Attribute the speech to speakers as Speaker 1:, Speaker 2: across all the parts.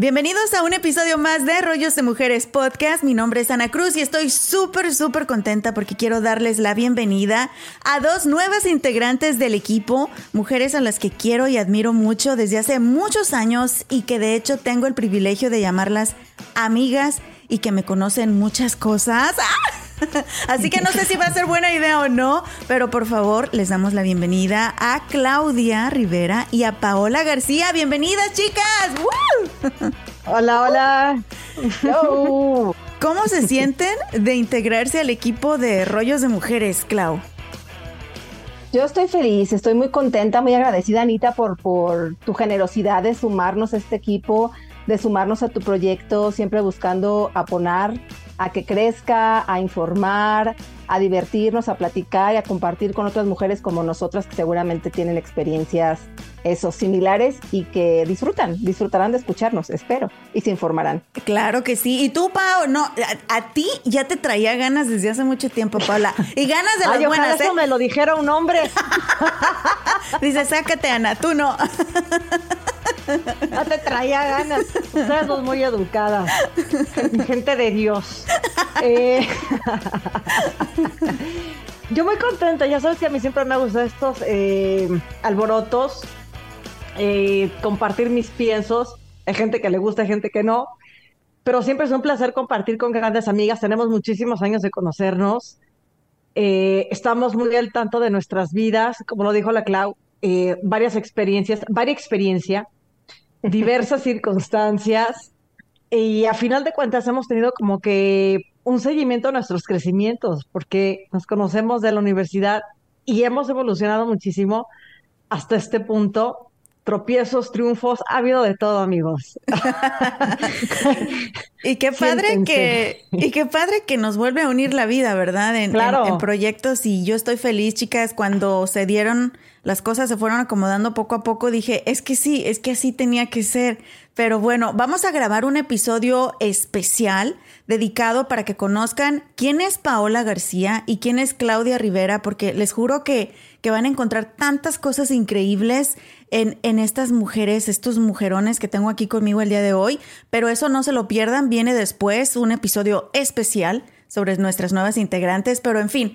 Speaker 1: Bienvenidos a un episodio más de Rollos de Mujeres Podcast. Mi nombre es Ana Cruz y estoy súper, súper contenta porque quiero darles la bienvenida a dos nuevas integrantes del equipo, mujeres a las que quiero y admiro mucho desde hace muchos años y que de hecho tengo el privilegio de llamarlas amigas y que me conocen muchas cosas. Así que no sé si va a ser buena idea o no, pero por favor les damos la bienvenida a Claudia Rivera y a Paola García. Bienvenidas, chicas.
Speaker 2: Hola, hola.
Speaker 1: ¿Cómo se sienten de integrarse al equipo de Rollos de Mujeres, Clau?
Speaker 2: Yo estoy feliz, estoy muy contenta, muy agradecida, Anita, por, por tu generosidad de sumarnos a este equipo, de sumarnos a tu proyecto, siempre buscando aponar a que crezca, a informar, a divertirnos, a platicar y a compartir con otras mujeres como nosotras que seguramente tienen experiencias esos similares y que disfrutan, disfrutarán de escucharnos, espero, y se informarán.
Speaker 1: Claro que sí. Y tú, Pau, no, a, ti ya te traía ganas desde hace mucho tiempo, Paula. Y ganas de las Ay, buenas.
Speaker 2: Eso
Speaker 1: ¿eh?
Speaker 2: me lo dijera un hombre.
Speaker 1: Dice, sácate, Ana, tú no.
Speaker 2: No te traía ganas. Ustedes dos muy educadas. Gente de Dios. Eh, yo muy contenta. Ya sabes que a mí siempre me gustan estos eh, alborotos. Eh, compartir mis piensos. Hay gente que le gusta, hay gente que no. Pero siempre es un placer compartir con grandes amigas. Tenemos muchísimos años de conocernos. estamos muy al tanto de nuestras vidas. Como lo dijo la Clau, varias experiencias, varias experiencia diversas circunstancias y a final de cuentas hemos tenido como que un seguimiento a nuestros crecimientos, porque nos conocemos de la universidad y hemos evolucionado muchísimo hasta este punto. Tropiezos, triunfos, ha habido de todo, amigos.
Speaker 1: y qué padre que, y qué padre que nos vuelve a unir la vida, ¿verdad? En, en proyectos. Y yo estoy feliz, chicas, cuando se dieron las cosas se fueron acomodando poco a poco, dije, es que sí, es que así tenía que ser. Pero bueno, vamos a grabar un episodio especial dedicado para que conozcan quién es Paola García y quién es Claudia Rivera, porque les juro que, que van a encontrar tantas cosas increíbles en, en estas mujeres, estos mujerones que tengo aquí conmigo el día de hoy. Pero eso no se lo pierdan, viene después un episodio especial sobre nuestras nuevas integrantes. Pero en fin,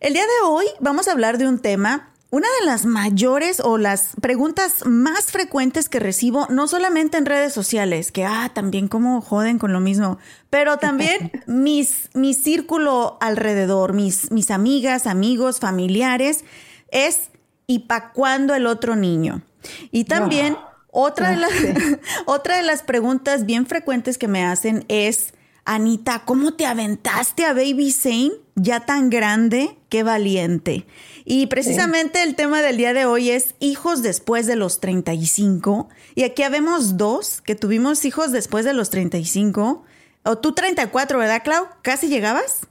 Speaker 1: el día de hoy vamos a hablar de un tema una de las mayores o las preguntas más frecuentes que recibo, no solamente en redes sociales, que, ah, también como joden con lo mismo, pero también mis, mi círculo alrededor, mis, mis amigas, amigos, familiares, es, ¿y para cuándo el otro niño? Y también otra, de las, otra de las preguntas bien frecuentes que me hacen es, Anita, ¿cómo te aventaste a Baby Zane ya tan grande? Qué valiente. Y precisamente el tema del día de hoy es hijos después de los 35. Y aquí habemos dos que tuvimos hijos después de los 35. O tú 34, ¿verdad, Clau? ¿Casi llegabas?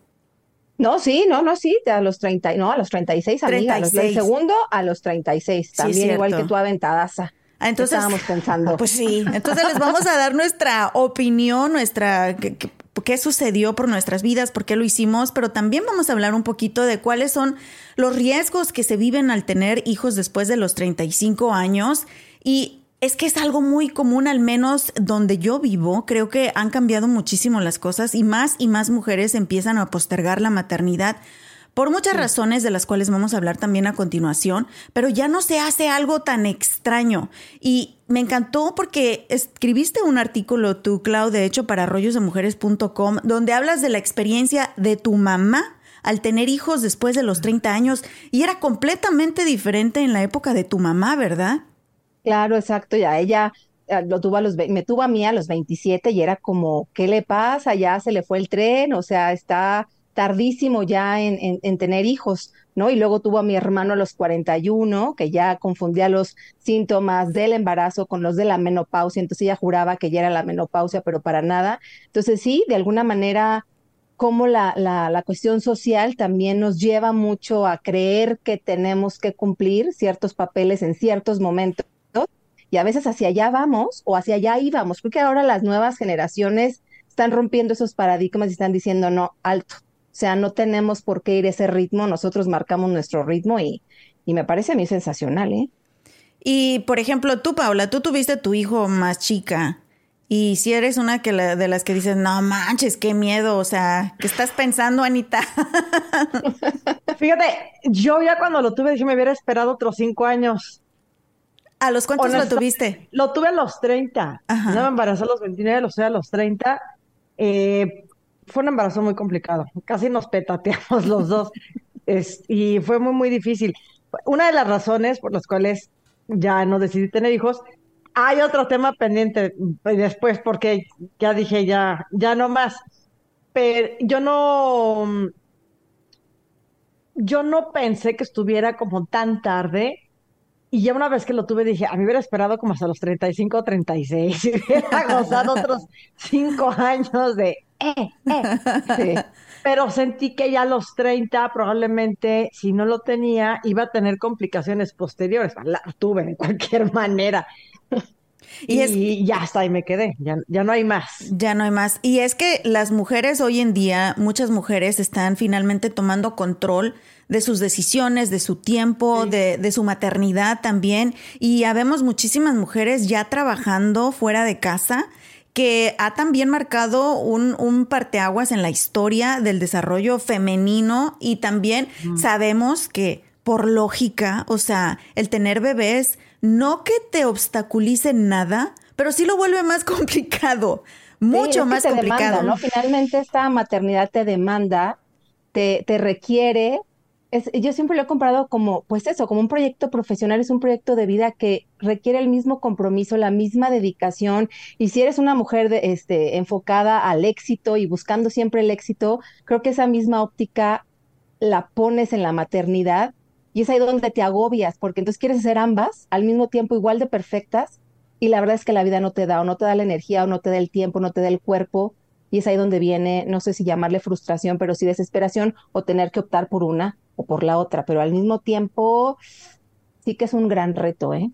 Speaker 2: No, sí, no, no, sí, a los 30, no, a los 36, amiga. 36. El segundo a los 36, también igual que tú aventadaza.
Speaker 1: Ah, entonces,
Speaker 2: estábamos pensando.
Speaker 1: Pues sí, entonces les vamos a dar nuestra opinión, nuestra qué sucedió por nuestras vidas, por qué lo hicimos, pero también vamos a hablar un poquito de cuáles son los riesgos que se viven al tener hijos después de los 35 años. Y es que es algo muy común, al menos donde yo vivo. Creo que han cambiado muchísimo las cosas y más y más mujeres empiezan a postergar la maternidad por muchas razones de las cuales vamos a hablar también a continuación, pero ya no se hace algo tan extraño. Y me encantó porque escribiste un artículo tú, Clau, de hecho, para arroyosdemujeres.com, donde hablas de la experiencia de tu mamá al tener hijos después de los 30 años y era completamente diferente en la época de tu mamá, ¿verdad?
Speaker 2: Claro, exacto, ya ella eh, lo tuvo a los, me tuvo a mí a los 27 y era como, ¿qué le pasa? Ya se le fue el tren, o sea, está
Speaker 3: tardísimo ya en, en, tener hijos, ¿no? Y luego tuvo a mi hermano a los 41, que ya confundía los síntomas del embarazo con los de la menopausia, entonces ella juraba que ya era la menopausia, pero para nada. Entonces sí, de alguna manera, como la, la, la cuestión social también nos lleva mucho a creer que tenemos que cumplir ciertos papeles en ciertos momentos y a veces hacia allá vamos o hacia allá íbamos, porque ahora las nuevas generaciones están rompiendo esos paradigmas y están diciendo no, alto, o sea, no tenemos por qué ir ese ritmo, nosotros marcamos nuestro ritmo y, y me parece a mí sensacional, ¿eh?
Speaker 1: Y, por ejemplo, tú, Paula, tú tuviste tu hijo más chica. Y si eres una que de las que dices, no manches, qué miedo, o sea, ¿qué estás pensando, Anita?
Speaker 2: Fíjate, yo ya cuando lo tuve dije, me hubiera esperado otros cinco años.
Speaker 1: ¿A los cuántos lo tuviste?
Speaker 2: Lo tuve a los 30. No me embarazé a los 29, lo sé a los 30. Eh, fue un embarazo muy complicado, casi nos petateamos los dos y fue muy, muy difícil. Una de las razones por las cuales ya no decidí tener hijos, hay otro tema pendiente después porque ya dije ya, ya no más, pero yo no, yo no pensé que estuviera como tan tarde. Y ya una vez que lo tuve, dije, a mí hubiera esperado como hasta los 35 o 36, y hubiera gozado otros cinco años de eh, eh. Pero sentí que ya a los 30 probablemente, si no lo tenía, iba a tener complicaciones posteriores. La tuve de cualquier manera. Y, ya está, y me quedé, ya, ya, no hay más.
Speaker 1: Ya no hay más. Y es que las mujeres hoy en día, muchas mujeres están finalmente tomando control de sus decisiones, de su tiempo, de, de, su maternidad también. Y habemos muchísimas mujeres ya trabajando fuera de casa que ha también marcado un, un, parteaguas en la historia del desarrollo femenino y también sabemos que por lógica, o sea, el tener bebés no que te obstaculice nada, pero sí lo vuelve más complicado, mucho más complicado.
Speaker 3: ¿no? Finalmente esta maternidad te demanda, te, te requiere yo siempre lo he comparado como, pues eso, como un proyecto profesional, es un proyecto de vida que requiere el mismo compromiso, la misma dedicación. Y si eres una mujer de, este, enfocada al éxito y buscando siempre el éxito, creo que esa misma óptica la pones en la maternidad y es ahí donde te agobias, porque entonces quieres hacer ambas al mismo tiempo igual de perfectas y la verdad es que la vida no te da o no te da la energía o no te da el tiempo, no te da el cuerpo y es ahí donde viene, no sé si llamarle frustración, pero sí desesperación o tener que optar por una o por la otra, pero al mismo tiempo sí que es un gran reto, ¿eh?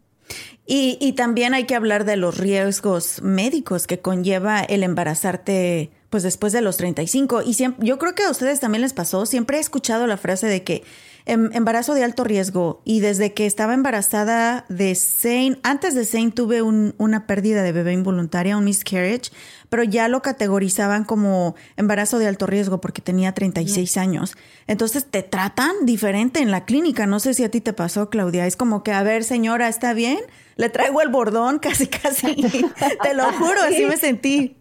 Speaker 1: Y, y también hay que hablar de los riesgos médicos que conlleva el embarazarte pues después de los 35. Y siempre, yo creo que a ustedes también les pasó, siempre he escuchado la frase de que em, embarazo de alto riesgo y desde que estaba embarazada de Zane, antes de Zane tuve una pérdida de bebé involuntaria, un miscarriage, pero ya lo categorizaban como embarazo de alto riesgo porque tenía 36 años. Entonces te tratan diferente en la clínica. No sé si a ti te pasó, Claudia. Es como que, a ver, señora, ¿está bien? Le traigo el bordón, casi, casi. te lo juro, así me sentí.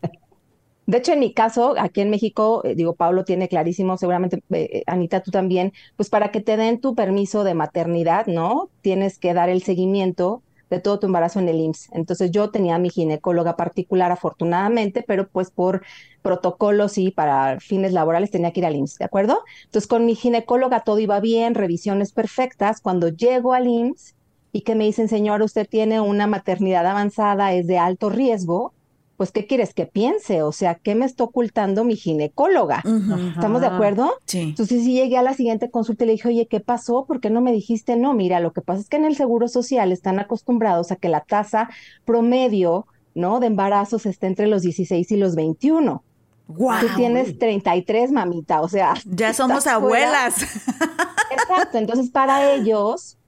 Speaker 3: De hecho, en mi caso, aquí en México, eh, digo, Pablo tiene clarísimo, seguramente eh, eh, Anita, tú también, pues para que te den tu permiso de maternidad, ¿no? Tienes que dar el seguimiento de todo tu embarazo en el IMSS. Entonces yo tenía mi ginecóloga particular, afortunadamente, pero pues por protocolos y para fines laborales tenía que ir al IMSS, ¿de acuerdo? Entonces con mi ginecóloga todo iba bien, revisiones perfectas. Cuando llego al IMSS y que me dicen, señora, usted tiene una maternidad avanzada, es de alto riesgo, pues, ¿qué quieres que piense? O sea, ¿qué me está ocultando mi ginecóloga? ¿Estamos de acuerdo?
Speaker 1: Sí.
Speaker 3: Entonces, sí llegué a la siguiente consulta y le dije, oye, ¿qué pasó? ¿Por qué no me dijiste? No, mira, lo que pasa es que en el Seguro Social están acostumbrados a que la tasa promedio, ¿no? De embarazos esté entre los 16 y los 21. Wow. Tú tienes 33, mamita, o sea.
Speaker 1: Ya somos abuelas.
Speaker 3: Exacto, entonces para ellos,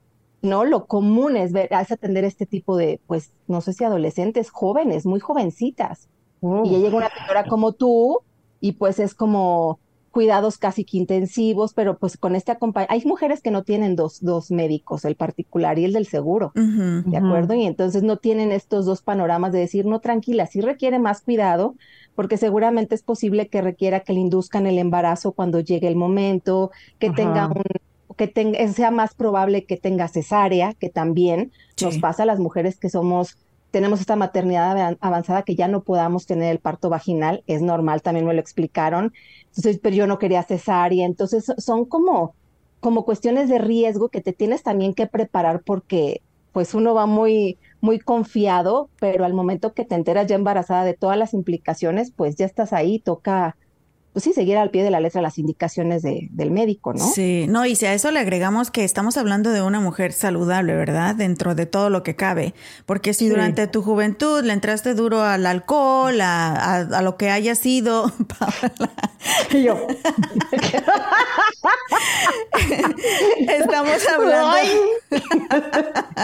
Speaker 3: ¿no? Lo común es, ver, es atender este tipo de, pues, no sé si adolescentes, jóvenes, muy jovencitas. Y ya llega una señora como tú y pues es como cuidados casi que intensivos, pero pues con este acompañamiento, hay mujeres que no tienen dos, dos médicos, el particular y el del seguro, ¿de acuerdo? Y entonces no tienen estos dos panoramas de decir, no, tranquila, sí requiere más cuidado, porque seguramente es posible que requiera que le induzcan el embarazo cuando llegue el momento, que tenga un que sea más probable que tenga cesárea, que también nos pasa a las mujeres que somos tenemos esta maternidad avanzada que ya no podamos tener el parto vaginal, es normal, también me lo explicaron, entonces, pero yo no quería cesárea, entonces son como, como cuestiones de riesgo que te tienes también que preparar porque pues uno va muy, muy confiado, pero al momento que te enteras ya embarazada de todas las implicaciones, pues ya estás ahí, toca pues sí, seguir al pie de la letra las indicaciones de, del médico, ¿no?
Speaker 1: Sí, no, y si a eso le agregamos que estamos hablando de una mujer saludable, ¿verdad? Dentro de todo lo que cabe. Porque si durante tu juventud le entraste duro al alcohol, a, a, lo que haya sido, yo. estamos hablando.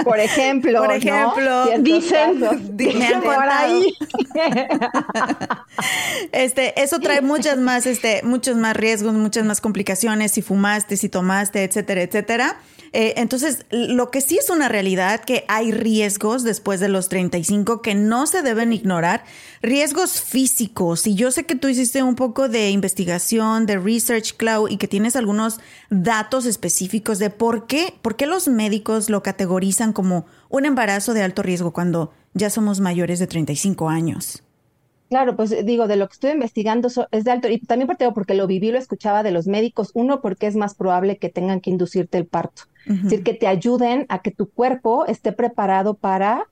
Speaker 3: por ejemplo,
Speaker 1: por ejemplo,
Speaker 2: dicen, dicen por ahí.
Speaker 1: este, eso trae muchas más este, muchos más riesgos, muchas más complicaciones si fumaste, si tomaste, etcétera, etcétera. Eh, entonces, lo que sí es una realidad que hay riesgos después de los 35 que no se deben ignorar, riesgos físicos. Y yo sé que tú hiciste un poco de investigación, de research, Cloud, y que tienes algunos datos específicos de por qué, por qué los médicos lo categorizan como un embarazo de alto riesgo cuando ya somos mayores de 35 años.
Speaker 3: Claro, pues digo, de lo que estoy investigando es de alto, y también porque lo viví, lo escuchaba de los médicos, uno, porque es más probable que tengan que inducirte el parto, es decir, que te ayuden a que tu cuerpo esté preparado para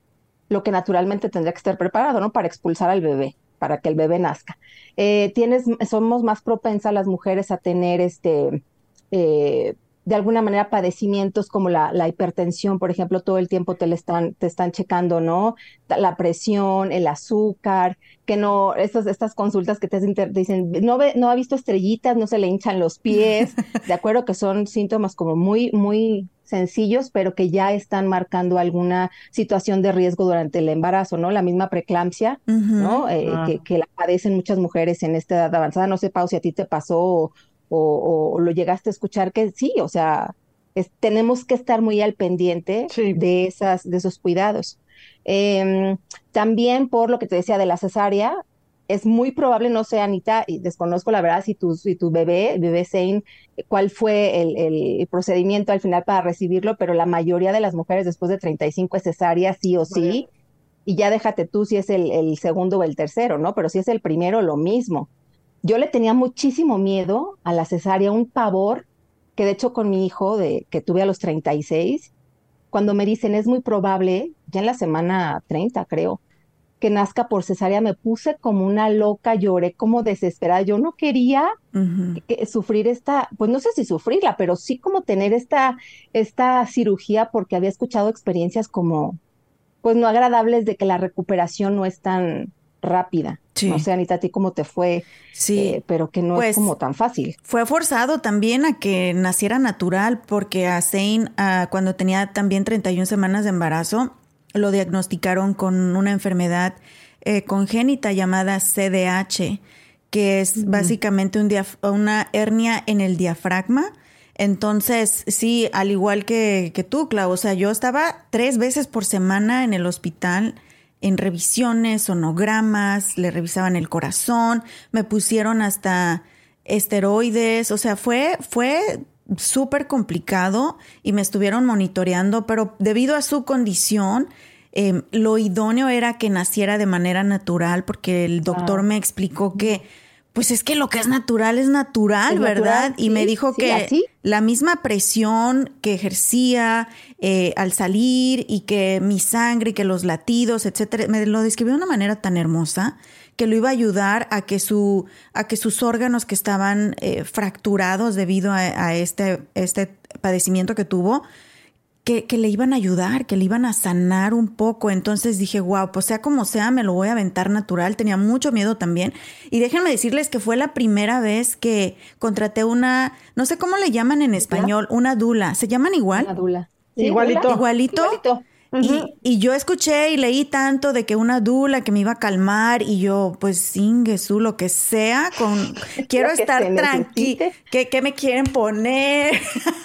Speaker 3: lo que naturalmente tendría que estar preparado, ¿no? Para expulsar al bebé, para que el bebé nazca. Eh, tienes, somos más propensas las mujeres a tener este, eh, de alguna manera padecimientos como la, la, hipertensión, por ejemplo, todo el tiempo te le están, te están checando, ¿no? La presión, el azúcar, que no, estas, estas consultas que te dicen, no, ve, no ha visto estrellitas, no se le hinchan los pies, de acuerdo que son síntomas como muy, muy sencillos, pero que ya están marcando alguna situación de riesgo durante el embarazo, ¿no? La misma preeclampsia, ¿no? Eh, ah. que, que, la padecen muchas mujeres en esta edad avanzada. No sé, Pau, si a ti te pasó o, lo llegaste a escuchar que sí, o sea, tenemos que estar muy al pendiente de, esas, de esos cuidados. Em, también por lo que te decía de la cesárea, es muy probable, no sé, Anita, y desconozco la verdad si tu, si tu bebé, bebé Zane, cuál fue el, el, procedimiento al final para recibirlo, pero la mayoría de las mujeres después de 35 es cesárea, sí o sí, y ya déjate tú si es el, el, segundo o el tercero, ¿no? Pero si es el primero, lo mismo. Yo le tenía muchísimo miedo a la cesárea, un pavor, que de hecho con mi hijo, de, que tuve a los 36, cuando me dicen es muy probable, ya en la semana 30 creo, que nazca por cesárea, me puse como una loca, lloré como desesperada. Yo no quería sufrir esta, pues no sé si sufrirla, pero sí como tener esta, esta cirugía porque había escuchado experiencias como, pues no agradables de que la recuperación no es tan, rápida. Sí. No sé, Anita, a ti cómo te fue, sí. Eh, pero que no es pues, como tan fácil.
Speaker 1: Fue forzado también a que naciera natural, porque a Zane, cuando tenía también 31 semanas de embarazo, lo diagnosticaron con una enfermedad eh, congénita llamada CDH, que es básicamente un una hernia en el diafragma. Entonces, sí, al igual que, que tú, Clau, o sea, yo estaba tres veces por semana en el hospital en revisiones, sonogramas, le revisaban el corazón, me pusieron hasta esteroides, o sea, fue, fue súper complicado y me estuvieron monitoreando, pero debido a su condición, em, lo idóneo era que naciera de manera natural, porque el doctor ah. me explicó que pues es que lo que es natural es natural, ¿verdad? y me dijo que la misma presión que ejercía eh, al salir y que mi sangre y que los latidos, etcétera, me lo describió de una manera tan hermosa que lo iba a ayudar a que su a que sus órganos que estaban eh, fracturados debido a, a, este este padecimiento que tuvo que, le iban a ayudar, que le iban a sanar un poco. Entonces dije, wow, pues sea como sea, me lo voy a aventar natural. Tenía mucho miedo también. Y déjenme decirles que fue la primera vez que contraté una, no sé cómo le llaman en español, una dula. ¿Se llaman igual?
Speaker 3: Una dula.
Speaker 1: igualito. Igualito. Igualito y, yo escuché y leí tanto de que una dula que me iba a calmar y yo, pues, su lo que sea, con quiero estar tranquila. ¿Qué, me quieren poner?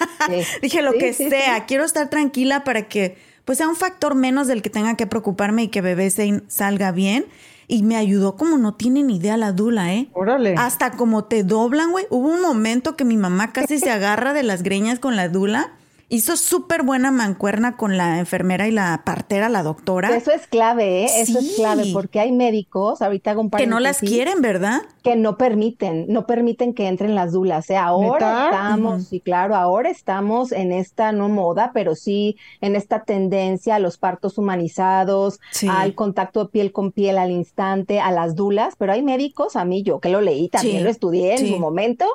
Speaker 1: Dije lo que sea, quiero estar tranquila para que pues sea un factor menos del que tenga que preocuparme y que bebé se salga bien. Y me ayudó como no tienen idea la dula, ¿eh?
Speaker 2: Órale.
Speaker 1: Hasta como te doblan, güey. Hubo un momento que mi mamá casi se agarra de las greñas con la dula hizo súper buena mancuerna con la enfermera y la partera, la doctora.
Speaker 3: Eso es clave, ¿eh? Eso es clave, porque hay médicos, ahorita hago un
Speaker 1: Que no las quieren, ¿verdad?
Speaker 3: Que no permiten, no permiten que entren las dulas. ¿eh? Ahora estamos, sí, claro, ahora estamos en esta no moda, pero sí en esta tendencia a los partos humanizados, al contacto piel con piel al instante, a las dulas, pero hay médicos, a mí yo que lo leí, también lo estudié en su momento,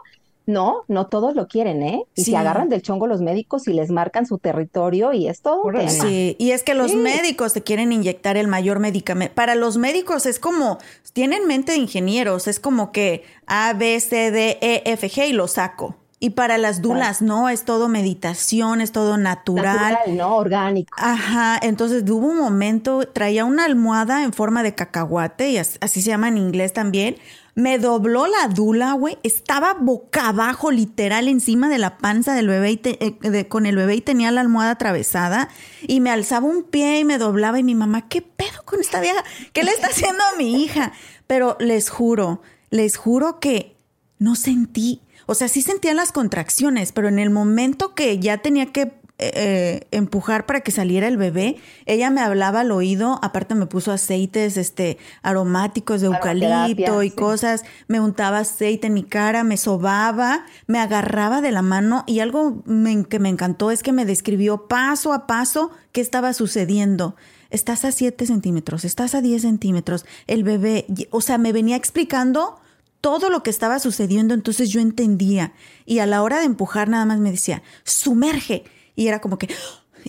Speaker 3: no, no todos lo quieren, ¿eh? Y se agarran del chongo los médicos y les marcan su territorio y es todo
Speaker 1: Sí, y es que los médicos te quieren inyectar el mayor medicamento. Para los médicos es como, tienen mente de ingenieros, es como que A, B, C, D, E, F, G y lo saco. Y para las dulas, no, es todo meditación, es todo natural.
Speaker 3: Natural, ¿no? Orgánico.
Speaker 1: Ajá, entonces hubo un momento, traía una almohada en forma de cacahuate, y así se llama en inglés también, me dobló la dula, güey. Estaba boca abajo, literal, encima de la panza del bebé y eh, con el bebé y tenía la almohada atravesada. Y me alzaba un pie y me doblaba. Y mi mamá, ¿qué pedo con esta vieja? ¿Qué le está haciendo a mi hija? Pero les juro, les juro que no sentí. O sea, sí sentía las contracciones, pero en el momento que ya tenía que eh, empujar para que saliera el bebé. Ella me hablaba al oído, aparte me puso aceites este, aromáticos de eucalipto y cosas, me untaba aceite en mi cara, me sobaba, me agarraba de la mano y algo que me encantó es que me describió paso a paso qué estaba sucediendo. Estás a 7 centímetros, estás a 10 centímetros, el bebé, o sea, me venía explicando todo lo que estaba sucediendo, entonces yo entendía. Y a la hora de empujar nada más me decía, sumerge, y era como que,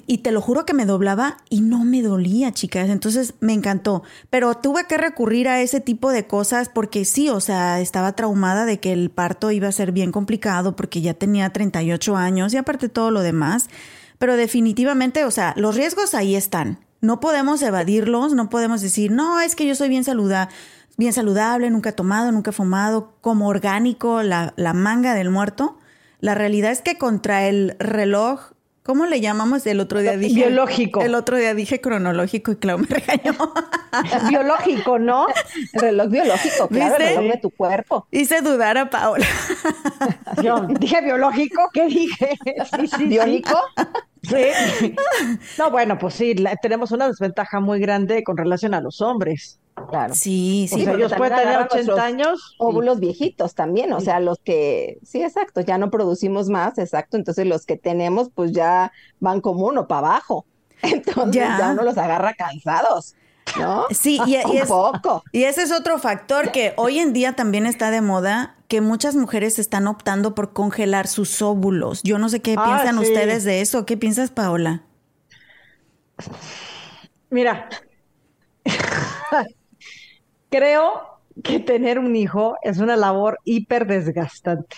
Speaker 1: y te lo juro que me doblaba y no me dolía, chicas. Entonces me encantó. Pero tuve que recurrir a ese tipo de cosas porque sí, o sea, estaba traumada de que el parto iba a ser bien complicado porque ya tenía 38 años y aparte todo lo demás. Pero definitivamente, o sea, los riesgos ahí están. No podemos evadirlos, no podemos decir, no, es que yo soy bien saludable, bien saludable, nunca he tomado, nunca he fumado, como orgánico, la, la manga del muerto. La realidad es que contra el reloj ¿Cómo le llamamos? El otro día dije.
Speaker 2: Biológico.
Speaker 1: El otro día dije cronológico y Clau me regañó.
Speaker 2: biológico, ¿no?
Speaker 3: El reloj biológico, claro, el reloj de tu cuerpo.
Speaker 1: Hice dudar a Paola.
Speaker 2: Yo dije biológico, ¿qué dije?
Speaker 3: Sí, sí, ¿Biónico?
Speaker 2: Sí. No, bueno, pues sí, tenemos una desventaja muy grande con relación a los hombres.
Speaker 3: Claro.
Speaker 1: Sí, sí.
Speaker 2: O sea, ellos pueden tener 80 años.
Speaker 3: Óvulos viejitos también, o sea, los que, sí, exacto, ya no producimos más, exacto, entonces los que tenemos pues ya van como uno para abajo. Entonces ya. uno los agarra cansados. ¿No?
Speaker 1: Sí, y, es, poco. y ese es otro factor que hoy en día también está de moda, que muchas mujeres están optando por congelar sus óvulos. Yo no sé qué ah, piensan ustedes de eso. ¿Qué piensas, Paola?
Speaker 2: Mira, creo que tener un hijo es una labor hiper desgastante.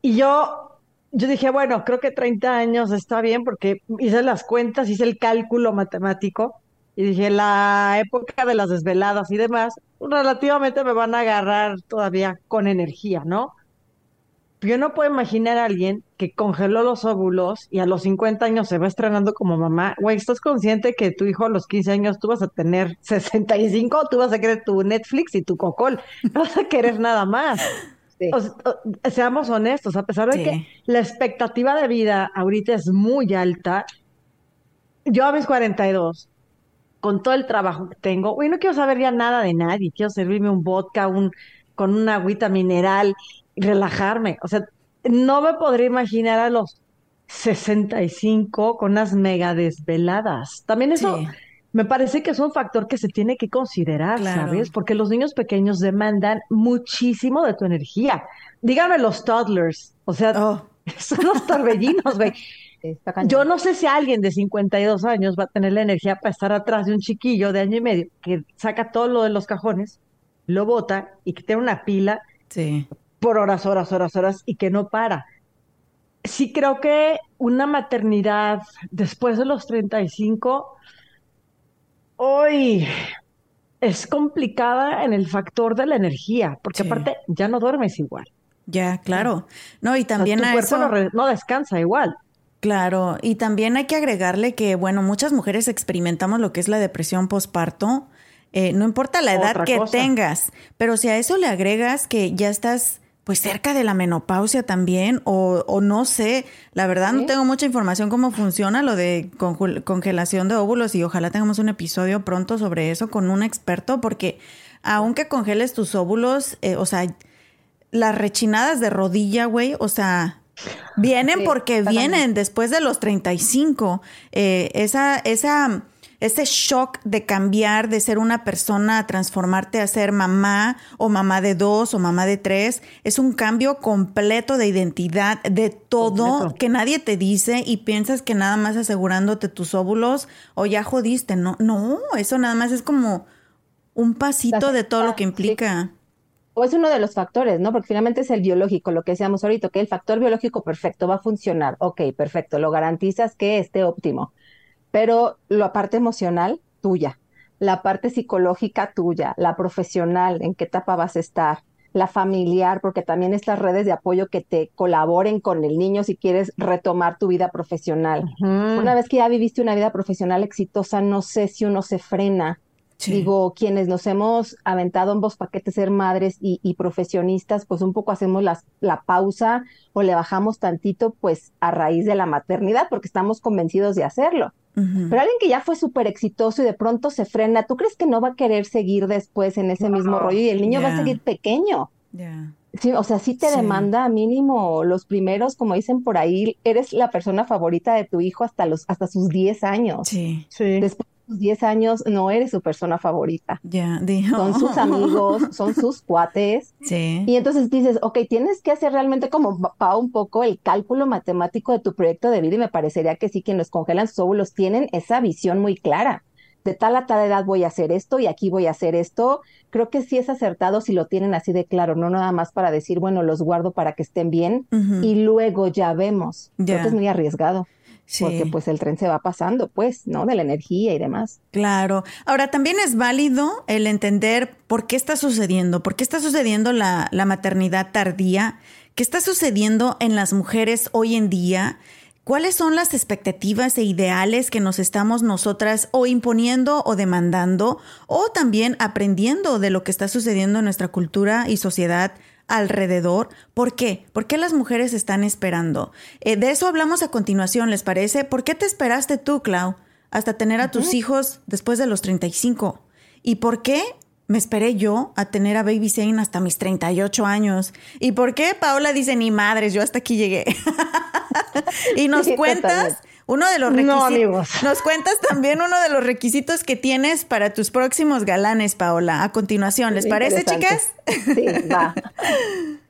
Speaker 2: Y yo, yo dije, bueno, creo que 30 años está bien porque hice las cuentas, hice el cálculo matemático y dije, la época de las desveladas y demás, relativamente me van a agarrar todavía con energía, ¿no? Yo no puedo imaginar a alguien que congeló los óvulos y a los 50 años se va estrenando como mamá. Güey, ¿estás consciente que tu hijo a los 15 años tú vas a tener 65? Tú vas a querer tu Netflix y tu Cocol. No vas a querer nada más. seamos honestos, a pesar de que la expectativa de vida ahorita es muy alta, yo a mis 42, con todo el trabajo que tengo, güey, no quiero saber ya nada de nadie, quiero servirme un vodka, un, con una agüita mineral relajarme. O sea, no me podría imaginar a los 65 con unas mega desveladas. También eso me parece que es un factor que se tiene que considerar, ¿sabes? Porque los niños pequeños demandan muchísimo de tu energía. Dígame los toddlers, o sea, oh. son los torbellinos, güey. Yo no sé si alguien de 52 años va a tener la energía para estar atrás de un chiquillo de año y medio que saca todo lo de los cajones, lo bota y que tiene una pila
Speaker 1: sí
Speaker 2: por horas, horas, horas, horas y que no para. Sí creo que una maternidad después de los 35, hoy es complicada en el factor de la energía, porque aparte ya no duermes igual.
Speaker 1: Ya, claro. No, y también
Speaker 2: tu cuerpo no, descansa igual.
Speaker 1: Claro, y también hay que agregarle que, bueno, muchas mujeres experimentamos lo que es la depresión postparto. Eh, no importa la edad que tengas, pero si a eso le agregas que ya estás pues cerca de la menopausia también, o, no sé, la verdad no tengo mucha información cómo funciona lo de congelación de óvulos y ojalá tengamos un episodio pronto sobre eso con un experto, porque aunque congeles tus óvulos, eh, o sea, las rechinadas de rodilla, güey, o sea, vienen porque vienen después de los 35. Eh, esa, esa ese shock de cambiar de ser una persona a transformarte a ser mamá o mamá de dos o mamá de tres, es un cambio completo de identidad, de todo que nadie te dice y piensas que nada más asegurándote tus óvulos o ya jodiste. No, no, eso nada más es como un pasito de todo lo que implica.
Speaker 3: O es uno de los factores, ¿no? Porque finalmente es el biológico, lo que decíamos ahorita, que el factor biológico perfecto va a funcionar. Ok, perfecto, lo garantizas que esté óptimo pero la parte emocional tuya, la parte psicológica tuya, la profesional, en qué etapa vas a estar, la familiar, porque también estas redes de apoyo que te colaboren con el niño si quieres retomar tu vida profesional. Una vez que ya viviste una vida profesional exitosa, no sé si uno se frena. Digo, quienes nos hemos aventado ambos paquetes ser madres y, profesionistas, pues un poco hacemos la pausa o le bajamos tantito, pues a raíz de la maternidad, porque estamos convencidos de hacerlo. Pero alguien que ya fue súper exitoso y de pronto se frena, ¿tú crees que no va a querer seguir después en ese mismo rollo y el niño va a seguir pequeño? Sí, o sea, sí te demanda mínimo los primeros, como dicen por ahí, eres la persona favorita de tu hijo hasta los hasta sus 10 años.
Speaker 1: Sí, sí.
Speaker 3: Después 10 años no eres su persona favorita.
Speaker 1: Ya,
Speaker 3: Son sus amigos, son sus cuates.
Speaker 1: Sí.
Speaker 3: Y entonces dices, ok, tienes que hacer realmente como pa un poco el cálculo matemático de tu proyecto de vida y me parecería que sí, quienes los congelan sus óvulos tienen esa visión muy clara. De tal a tal edad voy a hacer esto y aquí voy a hacer esto. Creo que sí es acertado si lo tienen así de claro, no nada más para decir, bueno, los guardo para que estén bien y luego ya vemos. Creo que es muy arriesgado. Porque pues el tren se va pasando, pues, ¿no? De la energía y demás.
Speaker 1: Claro. Ahora, también es válido el entender por qué está sucediendo, por qué está sucediendo la, la maternidad tardía, qué está sucediendo en las mujeres hoy en día. ¿Cuáles son las expectativas e ideales que nos estamos nosotras o imponiendo o demandando o también aprendiendo de lo que está sucediendo en nuestra cultura y sociedad alrededor. ¿Por qué? ¿Por qué las mujeres están esperando? Eh, de eso hablamos a continuación, ¿les parece? ¿Por qué te esperaste tú, Clau, hasta tener a tus hijos después de los 35? ¿Y por qué me esperé yo a tener a Baby Zane hasta mis 38 años? ¿Y por qué Paola dice, ni madres, yo hasta aquí llegué? y nos cuentas... Uno de los requisitos.
Speaker 2: No, amigos.
Speaker 1: Nos cuentas también uno de los requisitos que tienes para tus próximos galanes, Paola. A continuación, ¿les parece, chicas?
Speaker 3: Sí, va.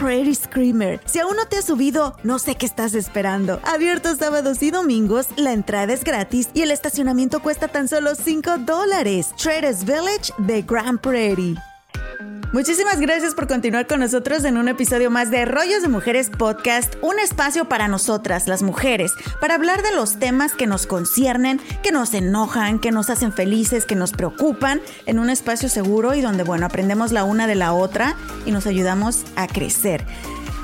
Speaker 1: Prairie Screamer. Si aún no te has subido, no sé qué estás esperando. Abierto sábados y domingos, la entrada es gratis y el estacionamiento cuesta tan solo 5 dólares. Traders Village de Grand Prairie. Muchísimas gracias por continuar con nosotros en un episodio más de Rollos de Mujeres Podcast, un espacio para nosotras, las mujeres, para hablar de los temas que nos conciernen, que nos enojan, que nos hacen felices, que nos preocupan, en un espacio seguro y donde, bueno, aprendemos la una de la otra y nos ayudamos a crecer.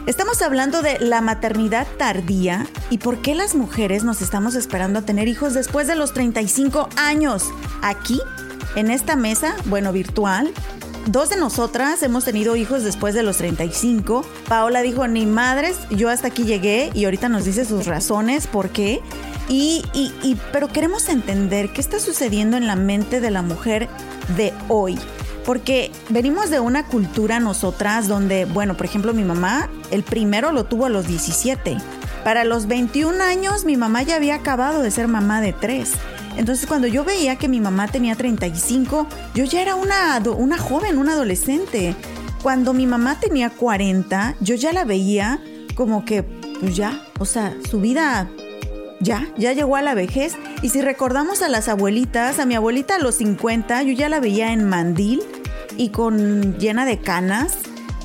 Speaker 1: Estamos hablando de la maternidad tardía y por qué las mujeres nos estamos esperando a tener hijos después de los 35 años. Aquí en esta mesa, bueno, virtual, dos de nosotras hemos tenido hijos después de los 35. Paola dijo, ni madres, yo hasta aquí llegué y ahorita nos dice sus razones, por qué. Y, y, pero queremos entender qué está sucediendo en la mente de la mujer de hoy. Porque venimos de una cultura nosotras donde, bueno, por ejemplo, mi mamá, el primero lo tuvo a los 17. Para los 21 años, mi mamá ya había acabado de ser mamá de tres. Entonces cuando yo veía que mi mamá tenía 35, yo ya era una, una joven, una adolescente. Cuando mi mamá tenía 40, yo ya la veía como que, pues ya, o sea, su vida ya, ya llegó a la vejez. Y si recordamos a las abuelitas, a mi abuelita a los 50, yo ya la veía en mandil y con llena de canas.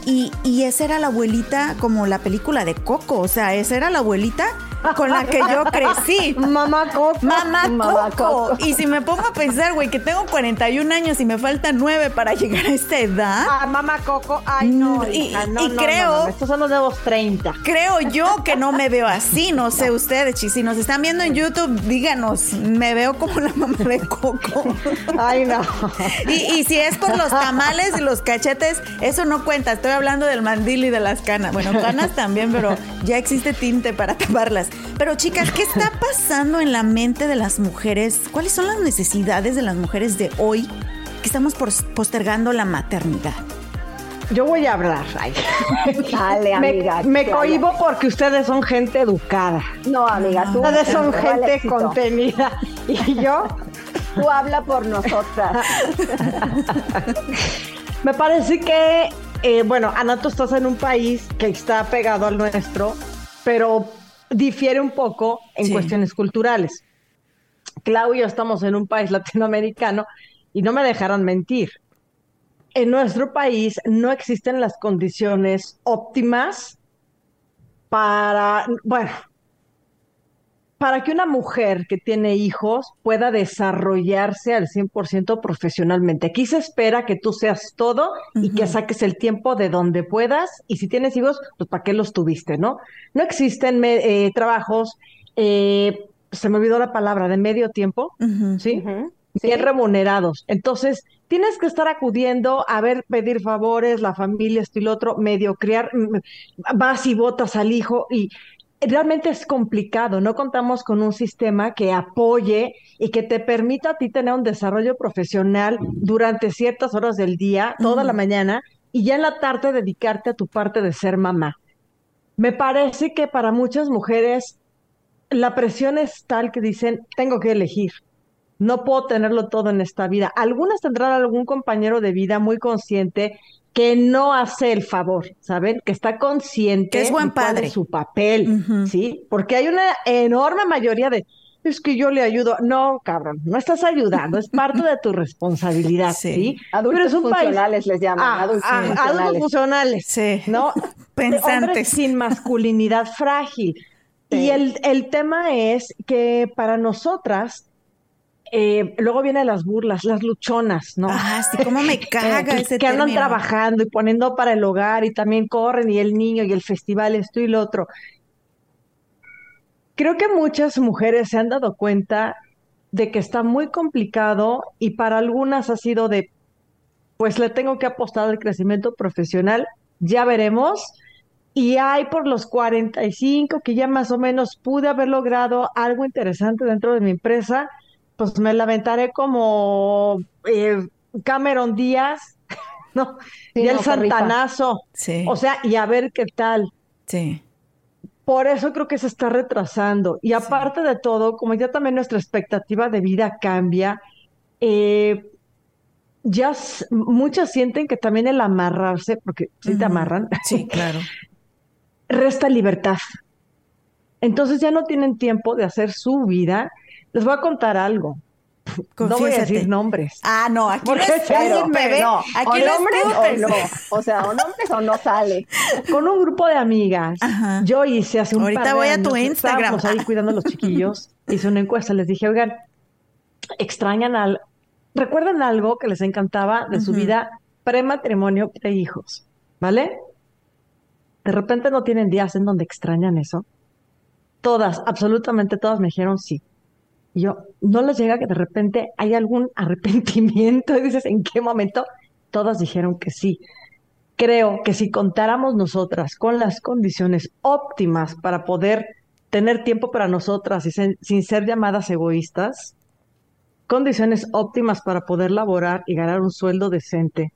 Speaker 1: Y, y esa era la abuelita como la película de Coco, o sea, esa era la abuelita con la que yo crecí.
Speaker 2: Mamá Coco.
Speaker 1: Mamá, Coco. Y si me pongo a pensar, güey, que tengo 41 años y me faltan 9 para llegar a esta edad.
Speaker 2: Ah, mamá Coco. Ay, no. Mm,
Speaker 1: y, creo.
Speaker 2: estos son los nuevos 30.
Speaker 1: Creo yo que no me veo así. No sé ustedes, si nos están viendo en YouTube, díganos. Me veo como la mamá de Coco.
Speaker 2: Ay, no.
Speaker 1: Y, y si es por los tamales y los cachetes, eso no cuenta. Estoy hablando del mandil y de las canas. Bueno, canas también, pero ya existe tinte para taparlas. Pero chicas, ¿qué está pasando en la mente de las mujeres? ¿Cuáles son las necesidades de las mujeres de hoy que estamos postergando la maternidad?
Speaker 2: Yo voy a hablar.
Speaker 3: Dale, amiga.
Speaker 2: Me, cohibo porque ustedes son gente educada.
Speaker 3: No, amiga, tú.
Speaker 2: Ustedes son gente contenida. Y yo.
Speaker 3: Tú habla por nosotras.
Speaker 2: me parece que, eh, bueno, Ana, tú estás en un país que está pegado al nuestro, pero difiere un poco en cuestiones culturales. Clau y yo estamos en un país latinoamericano y no me dejarán mentir. En nuestro país no existen las condiciones óptimas para, bueno, para que una mujer que tiene hijos pueda desarrollarse al 100% profesionalmente. Aquí se espera que tú seas todo y que saques el tiempo de donde puedas. Y si tienes hijos, pues ¿para qué los tuviste, no? No existen eh, trabajos, eh, se me olvidó la palabra, de medio tiempo, ¿sí? Bien remunerados. Entonces, tienes que estar acudiendo a ver, pedir favores, la familia, esto y lo otro, medio criar, mm, vas y votas al hijo y realmente es complicado, no contamos con un sistema que apoye y que te permita a ti tener un desarrollo profesional durante ciertas horas del día, toda la mañana, y ya en la tarde dedicarte a tu parte de ser mamá. Me parece que para muchas mujeres la presión es tal que dicen, tengo que elegir, no puedo tenerlo todo en esta vida. Algunas tendrán algún compañero de vida muy consciente que no hace el favor, ¿saben? Que está consciente
Speaker 1: es buen padre.
Speaker 2: de su papel, ¿sí? Porque hay una enorme mayoría de es que yo le ayudo. No, cabrón, no estás ayudando, es parte de tu responsabilidad, ¿sí?
Speaker 3: Adultos funcionales les llaman.
Speaker 2: Ah, adultos, ah, funcionales. adultos funcionales.
Speaker 1: Sí.
Speaker 2: ¿No?
Speaker 1: Pensantes.
Speaker 2: sin masculinidad frágil. Y el, el tema es que para nosotras eh, luego vienen las burlas, las luchonas, ¿no?
Speaker 1: Ah, sí, cómo me caga ese
Speaker 2: Que andan trabajando y poniendo para el hogar y también corren y el niño y el festival, esto y lo otro. Creo que muchas mujeres se han dado cuenta de que está muy complicado y para algunas ha sido de, pues le tengo que apostar al crecimiento profesional, ya veremos. Y hay por los 45 que ya más o menos pude haber logrado algo interesante dentro de mi empresa pues me lamentaré como eh, Cameron Díaz, ¿no? y el Santanazo.
Speaker 1: Sí.
Speaker 2: O sea, y a ver qué tal.
Speaker 1: Sí.
Speaker 2: Por eso creo que se está retrasando. Y aparte de todo, como ya también nuestra expectativa de vida cambia, eh, ya muchas sienten que también el amarrarse, porque si te amarran,
Speaker 1: sí, claro,
Speaker 2: resta libertad. Entonces ya no tienen tiempo de hacer su vida les voy a contar algo. No voy a decir nombres.
Speaker 1: Ah, no, aquí no, es,
Speaker 3: no, aquí o nombres o no. O sea, o nombres o no sale.
Speaker 2: Con un grupo de amigas, yo hice hace un
Speaker 1: Ahorita voy a tu Instagram.
Speaker 2: ahí cuidando a los chiquillos. Hice una encuesta, les dije, oigan, extrañan al... ¿Recuerdan algo que les encantaba de su vida prematrimonio, pre-hijos? ¿Vale? De repente no tienen días en donde extrañan eso. Todas, absolutamente todas me dijeron sí. Y yo, no les llega que de repente hay algún arrepentimiento y dices, ¿en qué momento? Todas dijeron que sí. Creo que si contáramos nosotras con las condiciones óptimas para poder tener tiempo para nosotras y sin ser llamadas egoístas, condiciones óptimas para poder laborar y ganar un sueldo decente,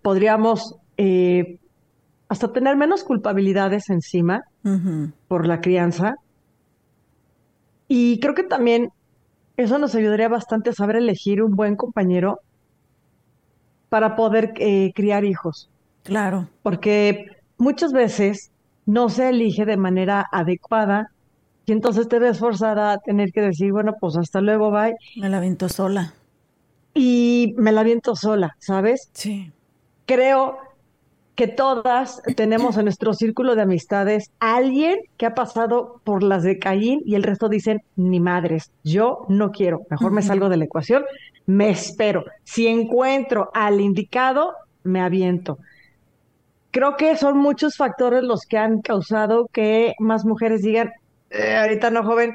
Speaker 2: podríamos eh, hasta tener menos culpabilidades encima por la crianza. Y creo que también eso nos ayudaría bastante a saber elegir un buen compañero para poder eh, criar hijos.
Speaker 1: Claro.
Speaker 2: Porque muchas veces no se elige de manera adecuada y entonces te ves forzada a tener que decir, bueno, pues hasta luego, bye.
Speaker 1: Me la viento sola.
Speaker 2: Y me la viento sola, ¿sabes?
Speaker 1: Sí.
Speaker 2: Creo que todas tenemos en nuestro círculo de amistades alguien que ha pasado por las de Caín y el resto dicen, ni madres, yo no quiero, mejor me salgo de la ecuación, me espero. Si encuentro al indicado, me aviento. Creo que son muchos factores los que han causado que más mujeres digan, eh, ahorita no, joven,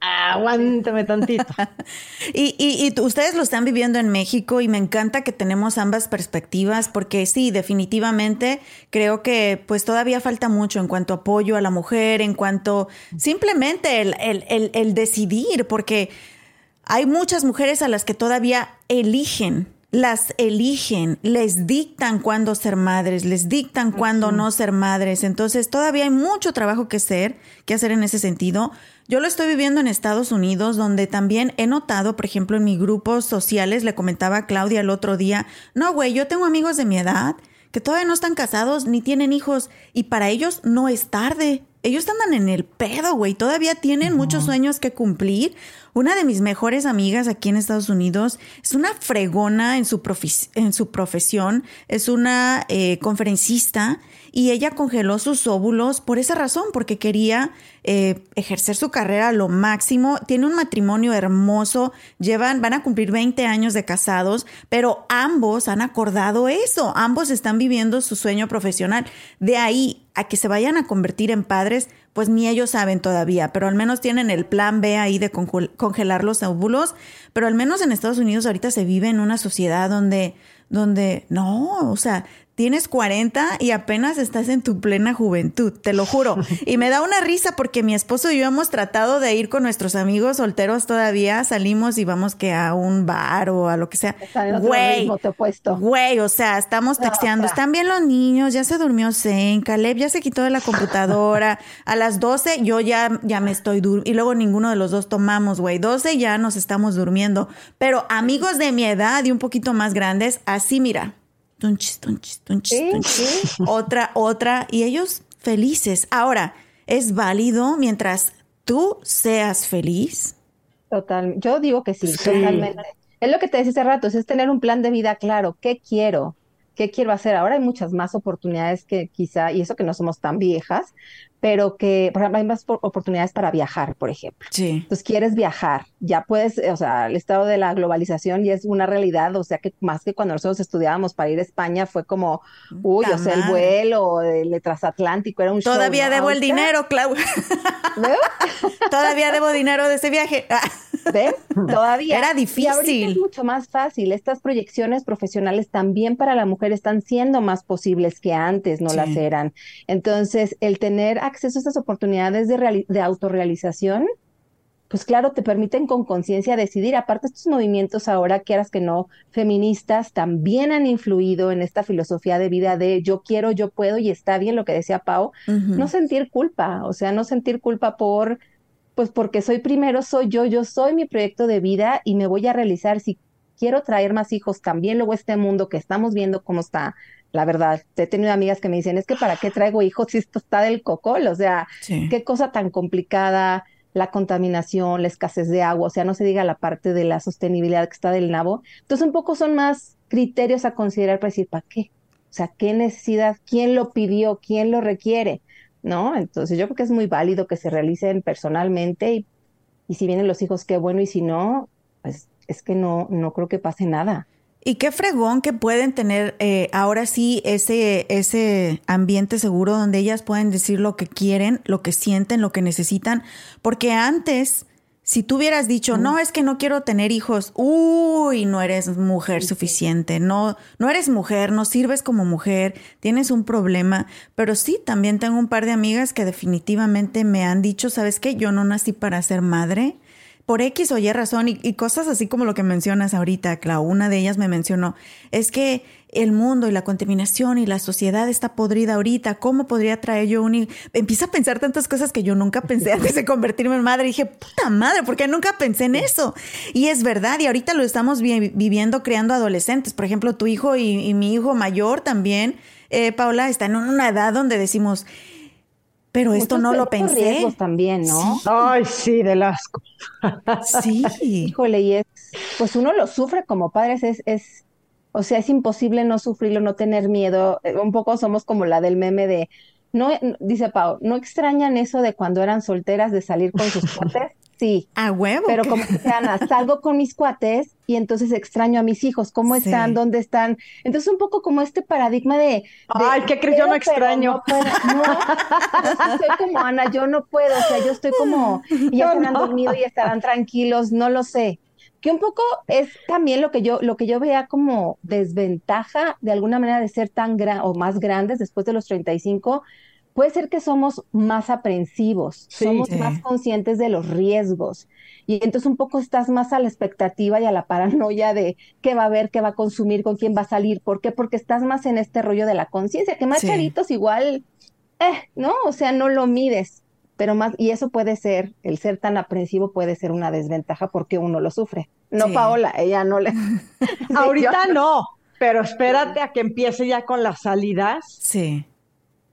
Speaker 2: aguántame tantito.
Speaker 1: y, y, ustedes lo están viviendo en México y me encanta que tenemos ambas perspectivas porque sí, definitivamente creo que pues todavía falta mucho en cuanto a apoyo a la mujer, en cuanto simplemente el, el, el decidir, porque hay muchas mujeres a las que todavía eligen las eligen, les dictan cuándo ser madres, les dictan cuándo no ser madres. Entonces, todavía hay mucho trabajo que hacer, que hacer en ese sentido. Yo lo estoy viviendo en Estados Unidos, donde también he notado, por ejemplo, en mis grupos sociales, le comentaba a Claudia el otro día, no, güey, yo tengo amigos de mi edad que todavía no están casados ni tienen hijos y para ellos no es tarde. Ellos andan en el pedo, güey. Todavía tienen muchos sueños que cumplir. Una de mis mejores amigas aquí en Estados Unidos es una fregona en su, en su profesión, es una eh, conferencista y ella congeló sus óvulos por esa razón, porque quería eh, ejercer su carrera lo máximo. Tiene un matrimonio hermoso, llevan, van a cumplir 20 años de casados, pero ambos han acordado eso, ambos están viviendo su sueño profesional. De ahí a que se vayan a convertir en padres, pues ni ellos saben todavía, pero al menos tienen el plan B ahí de congelar los óvulos, pero al menos en Estados Unidos ahorita se vive en una sociedad donde donde no, o sea, tienes 40 y apenas estás en tu plena juventud, te lo juro. Y me da una risa porque mi esposo y yo hemos tratado de ir con nuestros amigos solteros todavía, salimos y vamos que a un bar o a lo que sea.
Speaker 3: Güey,
Speaker 1: güey, o sea, estamos texteando, están bien los niños, ya se durmió Zen, Caleb ya se quitó de la computadora, a las 12 yo ya, ya me estoy durmiendo y luego ninguno de los dos tomamos, güey, 12 ya nos estamos durmiendo, pero amigos de mi edad y un poquito más grandes, así mira, otra, otra, y ellos felices. Ahora, ¿es válido mientras tú seas feliz?
Speaker 3: Total, yo digo que sí, totalmente. Es lo que te decía hace rato, es tener un plan de vida claro, ¿qué quiero? ¿Qué quiero hacer? Ahora hay muchas más oportunidades que quizá, y eso que no somos tan viejas, pero que por ejemplo, hay más oportunidades para viajar, por ejemplo.
Speaker 1: Sí.
Speaker 3: Entonces quieres viajar, ya puedes, o sea, el estado de la globalización ya es una realidad, o sea que más que cuando nosotros estudiábamos para ir a España fue como, uy, o sea, el vuelo, el transatlántico era un
Speaker 1: Todavía debo el dinero, Clau. Todavía debo dinero de ese viaje.
Speaker 3: ¿Ves? Todavía.
Speaker 1: Era difícil.
Speaker 3: es mucho más fácil. Estas proyecciones profesionales también para la mujer están siendo más posibles que antes no las eran. Entonces, el tener acceso a estas oportunidades de, de autorrealización, pues claro, te permiten con conciencia decidir. Aparte, estos movimientos ahora, quieras que no, feministas, también han influido en esta filosofía de vida de yo quiero, yo puedo y está bien lo que decía Pau, no sentir culpa, o sea, no sentir culpa por, pues porque soy primero, soy yo, yo soy mi proyecto de vida y me voy a realizar. Si quiero traer más hijos, también luego este mundo que estamos viendo cómo está la verdad, he tenido amigas que me dicen, es que para qué traigo hijos si esto está del cocol, o sea, qué cosa tan complicada, la contaminación, la escasez de agua, o sea, no se diga la parte de la sostenibilidad que está del nabo. Entonces, un poco son más criterios a considerar para decir, ¿para qué? O sea, ¿qué necesidad? ¿Quién lo pidió? ¿Quién lo requiere? ¿No? Entonces, yo creo que es muy válido que se realicen personalmente y, y si vienen los hijos, qué bueno, y si no, pues es que no, no creo que pase nada.
Speaker 1: Y qué fregón que pueden tener eh, ahora sí ese, ese ambiente seguro donde ellas pueden decir lo que quieren, lo que sienten, lo que necesitan, porque antes Si tú hubieras dicho, no, es que no quiero tener hijos, uy, no eres mujer suficiente, no, no eres mujer, no sirves como mujer, tienes un problema. Pero sí, también tengo un par de amigas que definitivamente me han dicho, ¿sabes qué? Yo no nací para ser madre por X o Y razón y, cosas así como lo que mencionas ahorita, Clau, una de ellas me mencionó, es que el mundo y la contaminación y la sociedad está podrida ahorita, ¿cómo podría traer yo un... Empieza a pensar tantas cosas que yo nunca pensé antes de convertirme en madre. Y dije, puta madre, ¿por qué nunca pensé en eso? Y es verdad, y ahorita lo estamos viviendo creando adolescentes. Por ejemplo, tu hijo y, mi hijo mayor también, eh, Paula, están en una edad donde decimos, pero esto no lo pensé.
Speaker 3: también, ¿no?
Speaker 2: Ay, sí, del asco.
Speaker 1: sí.
Speaker 3: Híjole, y es, pues uno lo sufre como padres, es, es, o sea, es imposible no sufrirlo, no tener miedo. Eh, un poco somos como la del meme de, no, dice Pau, ¿no extrañan eso de cuando eran solteras de salir con sus cuates? Sí.
Speaker 1: A huevo.
Speaker 3: Pero como que Ana, salgo con mis cuates y entonces extraño a mis hijos, ¿cómo están? ¿Dónde están? Entonces un poco como este paradigma de...
Speaker 2: Ay, ¿qué crees? Yo no extraño.
Speaker 3: No, no, soy como Ana, yo no puedo, o sea, yo estoy como, y ya se han dormido y estarán tranquilos, no lo sé que un poco es también lo que yo lo que yo vea como desventaja de alguna manera de ser tan gran o más grandes después de los 35 puede ser que somos más aprensivos, somos más conscientes de los riesgos. Y entonces un poco estás más a la expectativa y a la paranoia de qué va a ver, qué va a consumir, con quién va a salir. ¿Por qué? Porque estás más en este rollo de la conciencia, que más charitos igual, eh, ¿no? O sea, no lo mides. Pero más, y eso puede ser, el ser tan aprensivo puede ser una desventaja porque uno lo sufre. No, Paola, ella no le.
Speaker 2: Ahorita no, pero espérate a que empiece ya con las salidas.
Speaker 1: Sí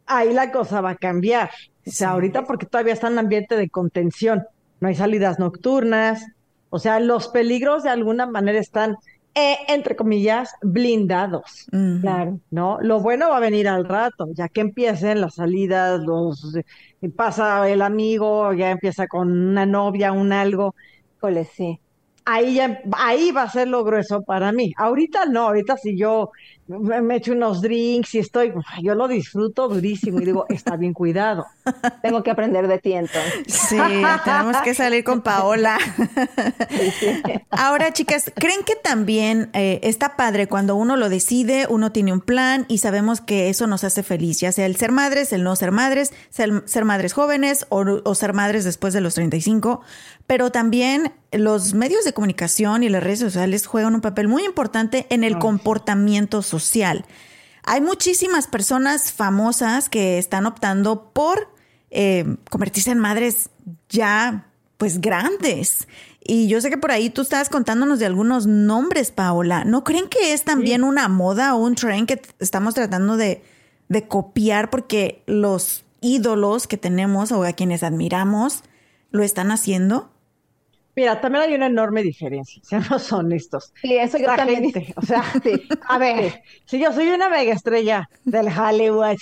Speaker 2: ahí la cosa va a cambiar. O sea, ahorita porque todavía está en ambiente de contención, no hay salidas nocturnas, o sea, los peligros de alguna manera están, eh, entre comillas, blindados. Claro. ¿No? Lo bueno va a venir al rato, ya que empiecen las salidas, los eh, pasa el amigo, ya empieza con una novia, un algo.
Speaker 3: Cole, sí
Speaker 2: ahí ya, ahí va a ser lo grueso para mí. Ahorita no, ahorita si yo me, echo unos drinks y estoy, yo lo disfruto durísimo y digo, está bien cuidado.
Speaker 3: Tengo que aprender de ti entonces.
Speaker 1: Sí, tenemos que salir con Paola. Ahora, chicas, ¿creen que también eh, está padre cuando uno lo decide, uno tiene un plan y sabemos que eso nos hace feliz, ya sea el ser madres, el no ser madres, ser, ser madres jóvenes o, o ser madres después de los 35? Pero también los medios de comunicación y las redes sociales juegan un papel muy importante en el comportamiento social. Hay muchísimas personas famosas que están optando por eh, convertirse en madres ya pues grandes. Y yo sé que por ahí tú estabas contándonos de algunos nombres, Paola. ¿No creen que es también una moda o un tren que estamos tratando de, de copiar porque los ídolos que tenemos o a quienes admiramos lo están haciendo?
Speaker 2: Mira, también hay una enorme diferencia, seamos honestos.
Speaker 3: Sí, eso yo también.
Speaker 2: o sea, a ver, si yo soy una mega estrella del Hollywood,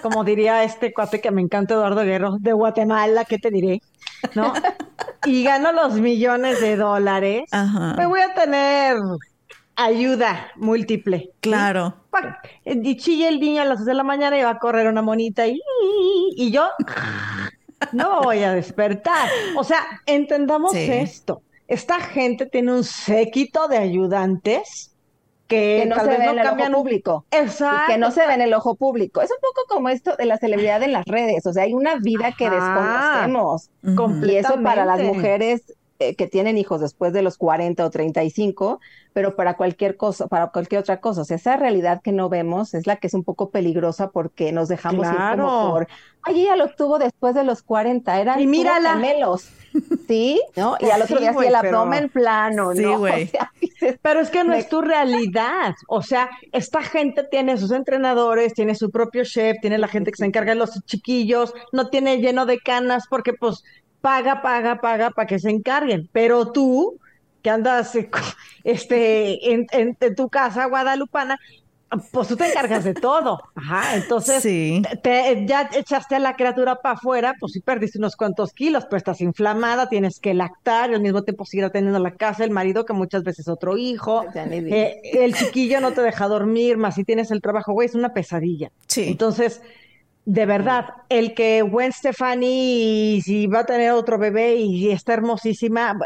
Speaker 2: como diría este cuate que me encanta, Eduardo Guerrero, de Guatemala, ¿qué te diré? ¿No? Y gano los millones de dólares, me voy a tener ayuda múltiple.
Speaker 1: Claro.
Speaker 2: Y chille el niño a las 2 de la mañana y va a correr una monita y, y yo no voy a despertar. O sea, entendamos esto. Esta gente tiene un séquito de ayudantes que,
Speaker 3: no se ve en el ojo público.
Speaker 2: Exacto.
Speaker 3: Que no se ve en el ojo público. Es un poco como esto de la celebridad en las redes. O sea, hay una vida que desconocemos. Y eso para las mujeres eh, que tienen hijos después de los 40 o 35, pero para cualquier cosa, para cualquier otra cosa. O sea, esa realidad que no vemos es la que es un poco peligrosa porque nos dejamos ir como por, ay, ella lo tuvo después de los 40, eran
Speaker 2: y mírala.
Speaker 3: gemelos. ¿Sí? ¿No? Y al otro día sí el abdomen plano,
Speaker 1: sí,
Speaker 3: ¿no?
Speaker 1: Güey.
Speaker 2: pero es que no es tu realidad. O sea, esta gente tiene sus entrenadores, tiene su propio chef, tiene la gente que se encarga de los chiquillos, no tiene lleno de canas porque pues paga, paga, paga para que se encarguen. Pero tú, que andas este, en, en, tu casa guadalupana, pues tú te encargas de todo. Ajá, entonces te, ya echaste a la criatura para afuera, pues sí perdiste unos cuantos kilos, pero estás inflamada, tienes que lactar y al mismo tiempo seguir atendiendo la casa, el marido que muchas veces otro hijo, eh, el chiquillo no te deja dormir, más si tienes el trabajo, güey, es una pesadilla.
Speaker 1: Sí.
Speaker 2: Entonces, de verdad, el que Gwen Stefani, si va a tener otro bebé y está hermosísima,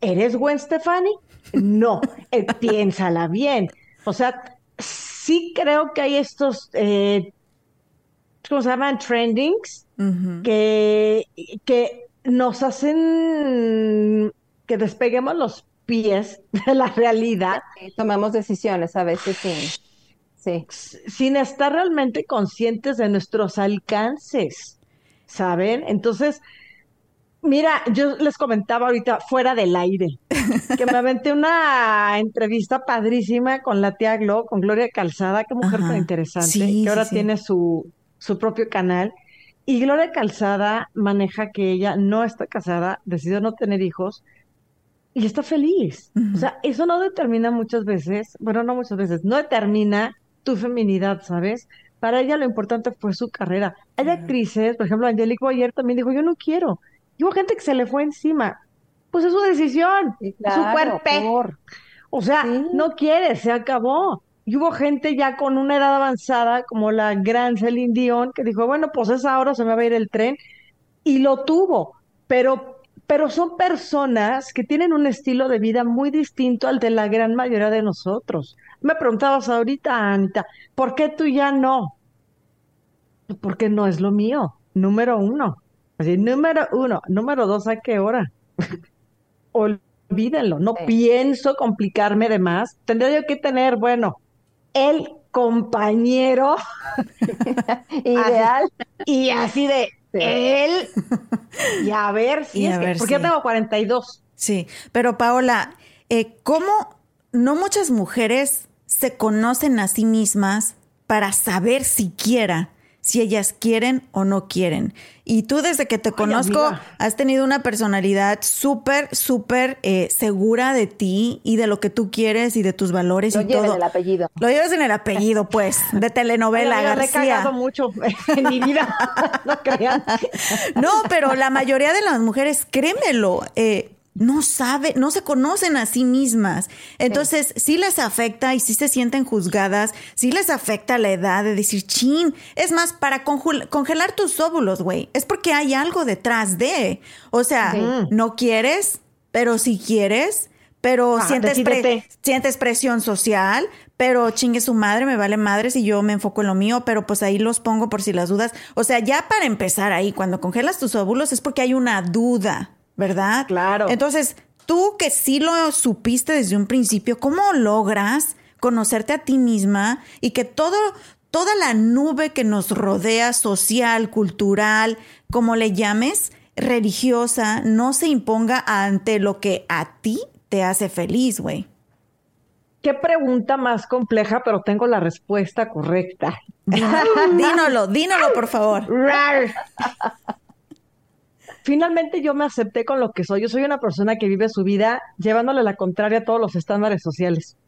Speaker 2: ¿eres Gwen Stefani? No, eh, piénsala bien. O sea, sí creo que hay estos, eh, ¿cómo se llaman? Trendings, que, que nos hacen que despeguemos los pies de la realidad.
Speaker 3: tomamos decisiones a veces sin,
Speaker 2: sin estar realmente conscientes de nuestros alcances, ¿saben? Entonces, mira, yo les comentaba ahorita fuera del aire que me aventé una entrevista padrísima con la tía Glo, con Gloria Calzada, qué mujer tan interesante, que ahora tiene su, su propio canal. Y Gloria Calzada maneja que ella no está casada, decidió no tener hijos, y está feliz. O sea, eso no determina muchas veces, bueno, no muchas veces, no determina tu feminidad, ¿sabes? Para ella lo importante fue su carrera. Hay actrices, por ejemplo, Angelique Boyer también dijo, yo no quiero. Y hubo gente que se le fue encima. Pues es su decisión, su cuerpo. O sea, no quiere, se acabó. Y hubo gente ya con una edad avanzada, como la gran Celine Dion, que dijo, bueno, pues es ahora, se me va a ir el tren. Y lo tuvo. Pero pero son personas que tienen un estilo de vida muy distinto al de la gran mayoría de nosotros. Me preguntabas ahorita, Anita, ¿por qué tú ya no? Porque no es lo mío, número uno. Así, número uno. Número dos, ¿a qué hora? Olvídenlo, no pienso complicarme de más. Tendría yo que tener, bueno, el compañero ideal y así de él y a ver si es que, porque yo tengo 42.
Speaker 1: Sí, pero Paola, eh, ¿cómo no muchas mujeres se conocen a sí mismas para saber siquiera si ellas quieren o no quieren. Y tú desde que te conozco has tenido una personalidad súper, súper eh, segura de ti y de lo que tú quieres y de tus valores y todo.
Speaker 3: Lo llevas en el apellido.
Speaker 1: Lo llevas en el apellido, pues, de telenovela, García.
Speaker 2: Me he mucho en mi vida, no crean.
Speaker 1: No, pero la mayoría de las mujeres, créemelo, eh, no sabe, no se conocen a sí mismas. Entonces, sí. les afecta y sí se sienten juzgadas, sí les afecta la edad de decir, chin, es más, para congelar tus óvulos, güey, es porque hay algo detrás de, o sea, no quieres, pero si quieres, pero ah, sientes, sientes presión social, pero chingue su madre, me vale madre si yo me enfoco en lo mío, pero pues ahí los pongo por si las dudas. O sea, ya para empezar ahí, cuando congelas tus óvulos es porque hay una duda. ¿Verdad?
Speaker 2: Claro.
Speaker 1: Entonces, tú que sí lo supiste desde un principio, ¿cómo logras conocerte a ti misma y que todo, toda la nube que nos rodea, social, cultural, como le llames, religiosa, no se imponga ante lo que a ti te hace feliz, güey?
Speaker 2: Qué pregunta más compleja, pero tengo la respuesta correcta.
Speaker 1: Dínolo, dínolo, por favor
Speaker 2: finalmente yo me acepté con lo que soy. Yo soy una persona que vive su vida llevándole la contraria a todos los estándares sociales.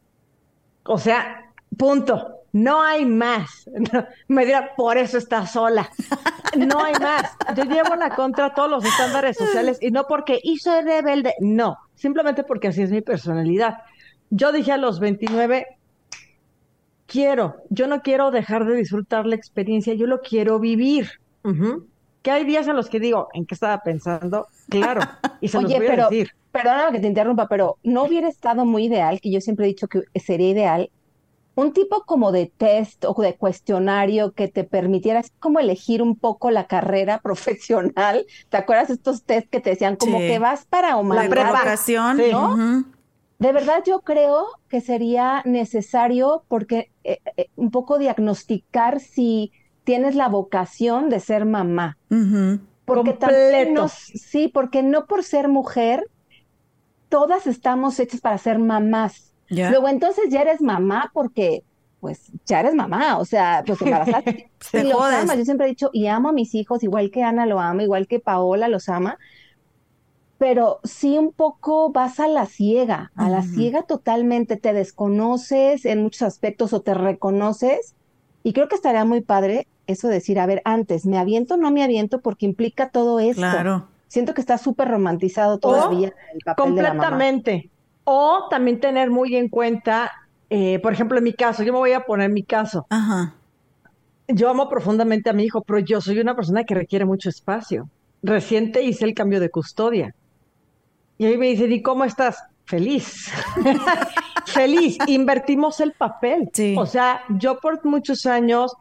Speaker 2: O sea, punto. No hay más. me dirá, por eso estás sola. No hay más. Yo llevo la contra a todos los estándares sociales y no porque hice rebelde. No, simplemente porque así es mi personalidad. Yo dije a los 29, quiero, yo no quiero dejar de disfrutar la experiencia, yo lo quiero vivir que hay días en los que digo, ¿en qué estaba pensando? Claro, y se los voy
Speaker 3: pero,
Speaker 2: a decir.
Speaker 3: Perdóname que te interrumpa, pero ¿no hubiera estado muy ideal, que yo siempre he dicho que sería ideal, un tipo como de test o de cuestionario que te permitiera como elegir un poco la carrera profesional? ¿Te acuerdas estos test que te decían como que vas para
Speaker 1: humanidad? La preparación, ¿no?
Speaker 3: De verdad yo creo que sería necesario porque eh, eh, un poco diagnosticar si tienes la vocación de ser mamá. Porque también sí, porque no por ser mujer, todas estamos hechas para ser mamás. Luego entonces ya eres mamá porque pues ya eres mamá, o sea, pues embarazaste. y los amas, yo siempre he dicho, y amo a mis hijos, igual que Ana lo ama, igual que Paola los ama, pero sí un poco vas a la ciega, a la ciega totalmente, te desconoces en muchos aspectos o te reconoces, y creo que estaría muy padre eso decir, a ver, antes, ¿me aviento o no me aviento? Porque implica todo esto. Claro. Siento que está súper romantizado todavía el papel
Speaker 2: completamente. De la O también tener muy en cuenta, eh, por ejemplo, en mi caso, yo me voy a poner mi caso. Ajá. yo amo profundamente a mi hijo, pero yo soy una persona que requiere mucho espacio. Reciente hice el cambio de custodia. Y ahí me dice, ¿y cómo estás? Feliz. Feliz. Invertimos el papel. O sea, yo por muchos años,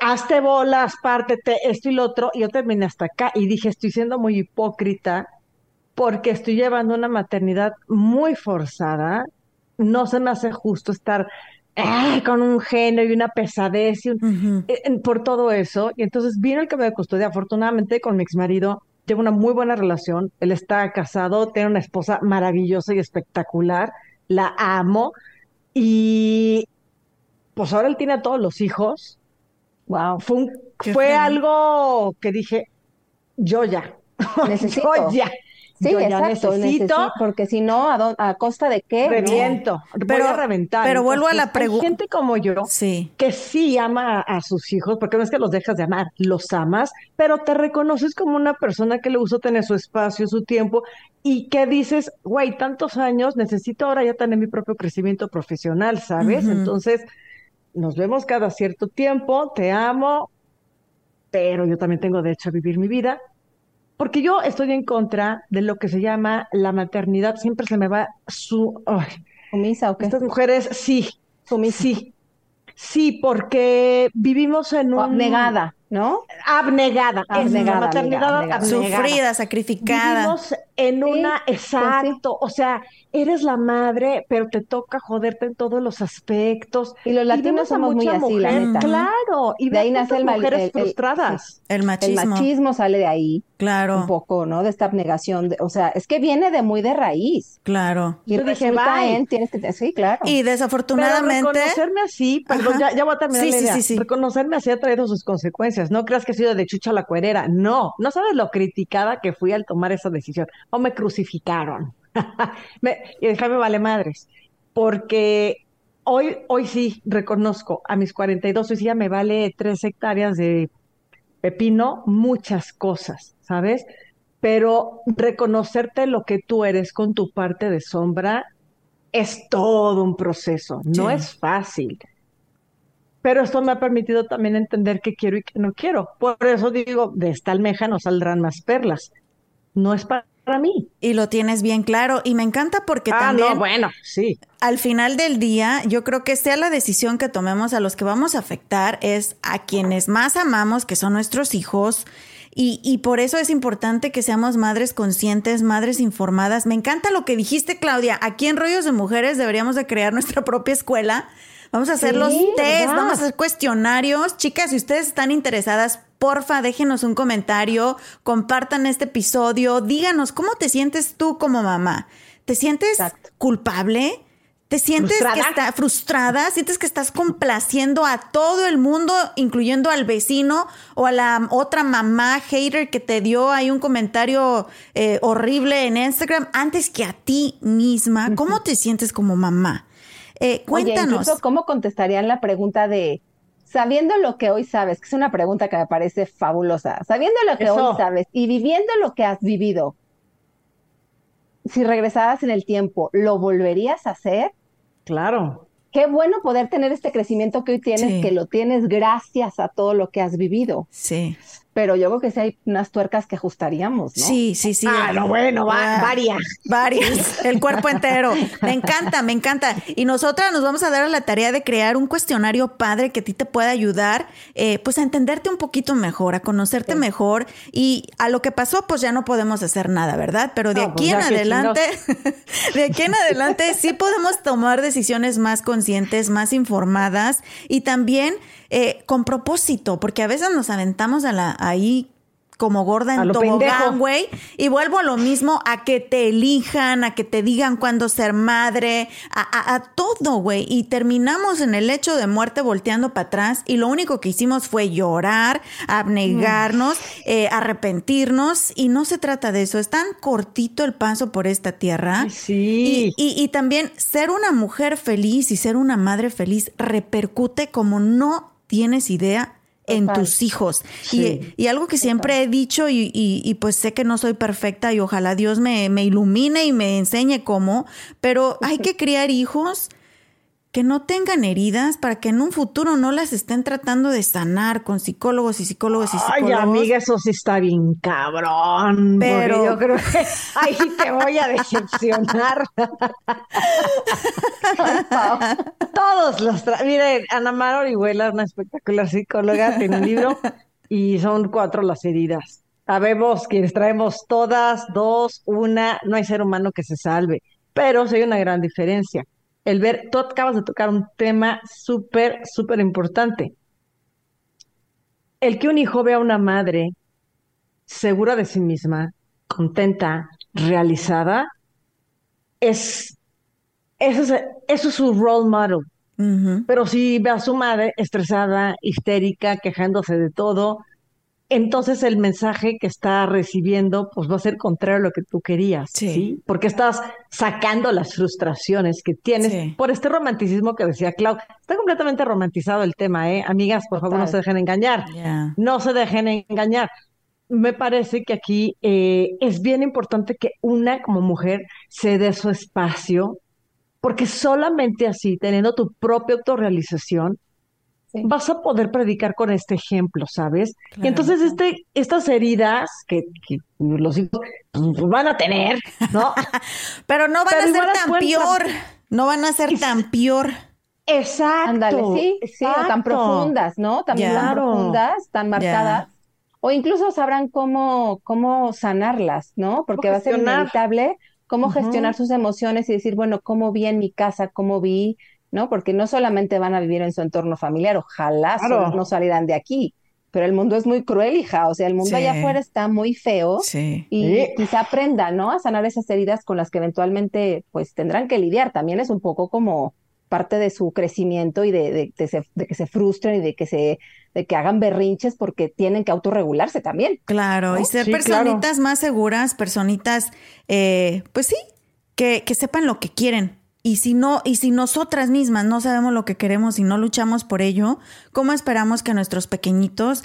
Speaker 2: hazte bolas, pártete, esto y lo otro, y yo terminé hasta acá. Y dije, estoy siendo muy hipócrita porque estoy llevando una maternidad muy forzada. No se me hace justo estar con un genio y una pesadez y eh, por todo eso. Y entonces vino el cambio de custodia. Afortunadamente con mi ex marido tengo una muy buena relación. Él está casado, tiene una esposa maravillosa y espectacular. La amo. Y pues ahora él tiene a todos los hijos. Wow. Fue, fue algo que dije, yo ya.
Speaker 3: Necesito. yo ya. Sí, exacto, necesito, porque si no, ¿a, ¿a, costa de qué?
Speaker 2: Reviento, pero, voy a reventar.
Speaker 1: Pero vuelvo a la pregunta.
Speaker 2: Hay gente como yo sí. que sí ama a sus hijos, porque no es que los dejas de amar, los amas, pero te reconoces como una persona que le gusta tener su espacio, su tiempo, y que dices, güey, tantos años, necesito ahora ya tener mi propio crecimiento profesional, ¿sabes? Entonces, nos vemos cada cierto tiempo, te amo, pero yo también tengo derecho a vivir mi vida porque yo estoy en contra de lo que se llama la maternidad. Siempre se me va su...
Speaker 3: ¿Sumisa o qué?
Speaker 2: Estas mujeres, sí, Sumisa. sí. Sí, porque vivimos en un...
Speaker 3: Negada. ¿no?
Speaker 2: Abnegada.
Speaker 3: Abnegada.
Speaker 2: maternidad abnegada.
Speaker 1: Sufrida, sacrificada.
Speaker 2: Vivimos en una, pues exacto, o sea, eres la madre, pero te toca joderte en todos los aspectos.
Speaker 3: Y los latinos somos muy así, la neta.
Speaker 2: Claro, y de ahí nace el mujeres frustradas.
Speaker 1: El, machismo.
Speaker 3: El machismo sale de ahí.
Speaker 1: Claro.
Speaker 3: Un poco, ¿no? De esta abnegación, o sea, es que viene de muy de raíz.
Speaker 1: Claro.
Speaker 3: Y Yo dije, bye. tienes que, sí, claro.
Speaker 1: Y desafortunadamente.
Speaker 2: Pero reconocerme así, perdón, ya, ya, voy a terminar sí, la idea. Sí, sí, reconocerme así ha traído sus consecuencias. No creas que he sido de chucha la cuerera. No, no sabes lo criticada que fui al tomar esa decisión. O me crucificaron. me, y déjame vale madres. Porque hoy, hoy sí reconozco a mis 42, hoy sí ya me vale tres hectáreas de pepino, muchas cosas, ¿sabes? Pero reconocerte lo que tú eres con tu parte de sombra es todo un proceso, no es fácil pero esto me ha permitido también entender qué quiero y qué no quiero. Por eso digo, de esta almeja no saldrán más perlas. No es para mí.
Speaker 1: Y lo tienes bien claro. Y me encanta porque
Speaker 2: ah,
Speaker 1: también.
Speaker 2: No, bueno, sí.
Speaker 1: Al final del día, yo creo que sea la decisión que tomemos a los que vamos a afectar es a quienes más amamos, que son nuestros hijos. Y, y por eso es importante que seamos madres conscientes, madres informadas. Me encanta lo que dijiste, Claudia. Aquí en Rollos de Mujeres deberíamos de crear nuestra propia escuela Vamos a hacer los test, vamos a hacer cuestionarios. Chicas, si ustedes están interesadas, porfa, déjenos un comentario, compartan este episodio, díganos cómo te sientes tú como mamá. ¿Te sientes culpable? ¿Te sientes que está frustrada? ¿Sientes que estás complaciendo a todo el mundo, incluyendo al vecino o a la otra mamá hater que te dio ahí un comentario eh, horrible en Instagram antes que a ti misma? ¿Cómo te sientes como mamá? Eh, cuéntanos.
Speaker 3: ¿Cómo contestarían la pregunta de, sabiendo lo que hoy sabes, que es una pregunta que me parece fabulosa, sabiendo lo que hoy sabes y viviendo lo que has vivido, si regresaras en el tiempo, ¿lo volverías a hacer?
Speaker 2: Claro.
Speaker 3: Qué bueno poder tener este crecimiento que hoy tienes, que lo tienes gracias a todo lo que has vivido.
Speaker 1: Sí
Speaker 3: pero yo creo que sí hay unas tuercas que ajustaríamos, ¿no?
Speaker 1: Sí, sí, sí.
Speaker 2: Ah, no, bueno, va, varias.
Speaker 1: Varias, el cuerpo entero. Me encanta, me encanta. Y nosotras nos vamos a dar a la tarea de crear un cuestionario padre que a ti te pueda ayudar, eh, pues a entenderte un poquito mejor, a conocerte mejor. Y a lo que pasó, pues ya no podemos hacer nada, ¿verdad? Pero de aquí pues en adelante, de aquí en adelante sí podemos tomar decisiones más conscientes, más informadas y también eh, con propósito, porque a veces nos aventamos a la, ahí como gorda en tobogán, güey. Y vuelvo a lo mismo, a que te elijan, a que te digan cuándo ser madre, a, todo, güey. Y terminamos en el hecho de muerte volteando para atrás y lo único que hicimos fue llorar, abnegarnos, mm. eh, arrepentirnos y no se trata de eso. Es tan cortito el paso por esta tierra.
Speaker 2: Sí.
Speaker 1: y también ser una mujer feliz y ser una madre feliz repercute como no tienes idea en tus hijos. Y, algo que siempre he dicho y, pues sé que no soy perfecta y ojalá Dios me, me ilumine y me enseñe cómo, pero hay que criar hijos que no tengan heridas para que en un futuro no las estén tratando de sanar con psicólogos y psicólogos y psicólogos.
Speaker 2: Ay, amiga, eso sí está bien cabrón. Pero yo creo que ahí te voy a decepcionar. Todos los... Miren, Ana Mar Orihuela, una espectacular psicóloga, tiene un libro y son cuatro las heridas. Sabemos quienes traemos todas, dos, una, no hay ser humano que se salve, pero sí hay una gran diferencia el ver, tú acabas de tocar un tema súper, súper importante. El que un hijo vea a una madre segura de sí misma, contenta, realizada, es, eso es, su role model. Pero si ve a su madre estresada, histérica, quejándose de todo, entonces el mensaje que está recibiendo pues va a ser contrario a lo que tú querías, ¿sí? Porque estás sacando las frustraciones que tienes por este romanticismo que decía Clau. Está completamente romantizado el tema, ¿eh? Amigas, por favor, no se dejen engañar. No se dejen engañar. Me parece que aquí eh, es bien importante que una como mujer se dé su espacio, porque solamente así, teniendo tu propia autorrealización, vas a poder predicar con este ejemplo, ¿sabes? Y entonces este, estas heridas que, los hijos van a tener, ¿no?
Speaker 1: Pero no van a ser tan peor, no van a ser tan peor.
Speaker 3: Exacto. Ándale, sí, sí, tan profundas, ¿no? Tan, profundas, tan marcadas. O incluso sabrán cómo, cómo sanarlas, ¿no? Porque va a ser inevitable cómo gestionar sus emociones y decir, bueno, cómo vi en mi casa, cómo vi ¿no? Porque no solamente van a vivir en su entorno familiar, ojalá no salieran de aquí, pero el mundo es muy cruel, hija, o sea, el mundo allá afuera está muy feo y quizá aprendan, ¿no? A sanar esas heridas con las que eventualmente pues tendrán que lidiar, también es un poco como parte de su crecimiento y de, de, que se frustren y de que se de que hagan berrinches porque tienen que autorregularse también.
Speaker 1: Claro, y ser personitas más seguras, personitas, eh, pues sí, que, que sepan lo que quieren, y si no, y si nosotras mismas no sabemos lo que queremos y no luchamos por ello, ¿cómo esperamos que nuestros pequeñitos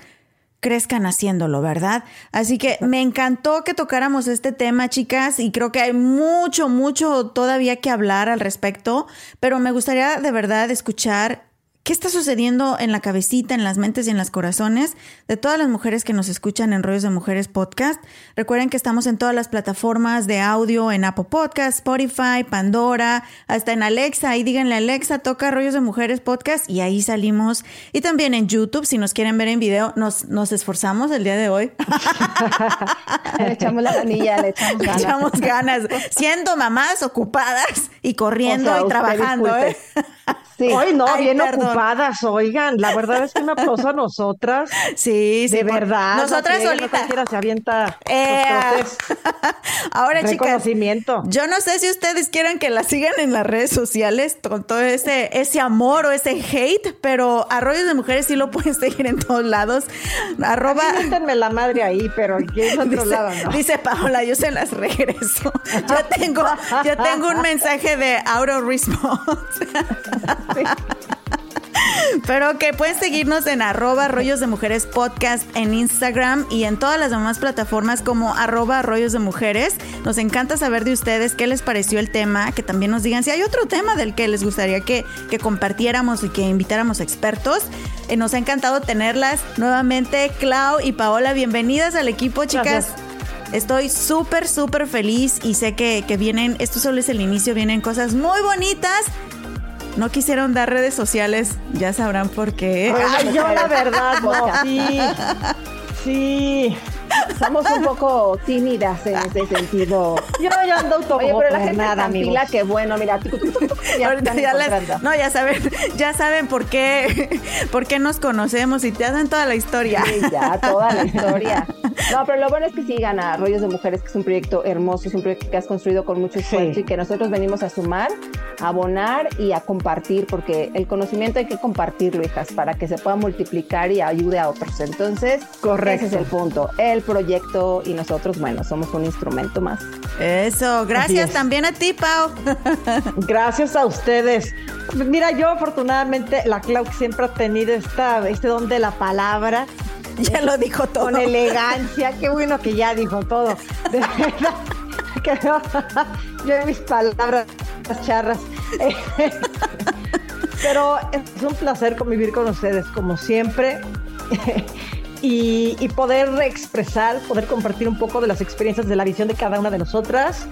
Speaker 1: crezcan haciéndolo, verdad? Así que me encantó que tocáramos este tema, chicas, y creo que hay mucho, mucho todavía que hablar al respecto, pero me gustaría de verdad escuchar ¿Qué está sucediendo en la cabecita, en las mentes y en los corazones de todas las mujeres que nos escuchan en Rollos de Mujeres Podcast? Recuerden que estamos en todas las plataformas de audio, en Apple Podcast, Spotify, Pandora, hasta en Alexa. Ahí díganle Alexa, toca Rollos de Mujeres Podcast y ahí salimos. Y también en YouTube, si nos quieren ver en video, nos, nos esforzamos el día de hoy.
Speaker 3: le echamos la ganilla, le echamos ganas.
Speaker 1: echamos ganas. Siendo mamás ocupadas y corriendo y trabajando. ¿eh?
Speaker 2: Sí. Hoy no, bien ocupadas, oigan. La verdad es que un aplauso a nosotras.
Speaker 1: Sí,
Speaker 2: sí. De verdad.
Speaker 1: Nosotras solitas.
Speaker 2: se avienta.
Speaker 1: Eh, ahora, chicas. Yo no sé si ustedes quieran que la sigan en las redes sociales con todo ese, ese amor o ese hate, pero Arroyos de Mujeres sí lo pueden seguir en todos lados. Arroba.
Speaker 2: Métanme la madre ahí, pero aquí en otro
Speaker 1: dice,
Speaker 2: lado, ¿no?
Speaker 1: Dice Paola, yo se las regreso. Yo tengo, yo tengo un mensaje de auto response. Pero que pueden seguirnos en arroba rollos de mujeres podcast en Instagram y en todas las demás plataformas como arroba rollos de mujeres. Nos encanta saber de ustedes qué les pareció el tema, que también nos digan si hay otro tema del que les gustaría que, compartiéramos y que invitáramos expertos. Eh, nos ha encantado tenerlas nuevamente. Clau y Paola, bienvenidas al equipo, chicas. Estoy súper, súper feliz y sé que, que vienen, esto solo es el inicio, vienen cosas muy bonitas no quisieron dar redes sociales, ya sabrán por qué.
Speaker 2: Ay, yo la verdad, no. Sí. Sí.
Speaker 3: Somos un poco tímidas en ese sentido.
Speaker 2: Yo ando todo
Speaker 3: Oye, pero la gente nada, tranquila, que bueno, mira.
Speaker 1: Ya, ya no, ya saben, ya saben por qué, por qué nos conocemos y te hacen toda la historia.
Speaker 3: Sí, ya, toda la historia. No, pero lo bueno es que sigan a Rollos de Mujeres, que es un proyecto hermoso, es un proyecto que has construido con mucho esfuerzo y que nosotros venimos a sumar, a abonar y a compartir, porque el conocimiento hay que compartirlo, hijas, para que se pueda multiplicar y ayude a otros. Entonces, Correcto. ese es el punto. El proyecto y nosotros, bueno, somos un instrumento más.
Speaker 1: Eso, gracias también a ti, Pau.
Speaker 2: gracias a ustedes. Mira, yo afortunadamente, la Clau siempre ha tenido esta, este don de la palabra.
Speaker 1: Ya lo dijo todo.
Speaker 2: Con elegancia, qué bueno que ya dijo todo. De verdad, que yo mis palabras charras. Pero es un placer convivir con ustedes, como siempre. Y, poder expresar, poder compartir un poco de las experiencias de la visión de cada una de nosotras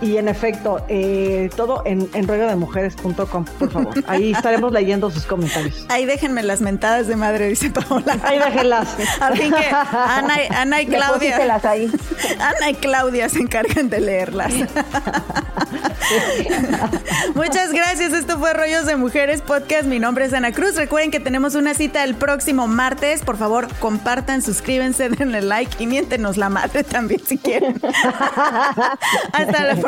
Speaker 2: y en efecto, eh, todo en, en por favor. Ahí estaremos leyendo sus comentarios.
Speaker 1: Ahí déjenme las mentadas de madre, dice Paola.
Speaker 2: Ahí déjenlas.
Speaker 1: Así que Ana, Ana y Claudia.
Speaker 3: Ahí.
Speaker 1: Ana y Claudia se encargan de leerlas. Muchas gracias. Esto fue Rollos de Mujeres Podcast. Mi nombre es Ana Cruz. Recuerden que tenemos una cita el próximo martes. Por favor, compartan, suscríbanse, denle like y miéntenos la madre también si quieren. Hasta la próxima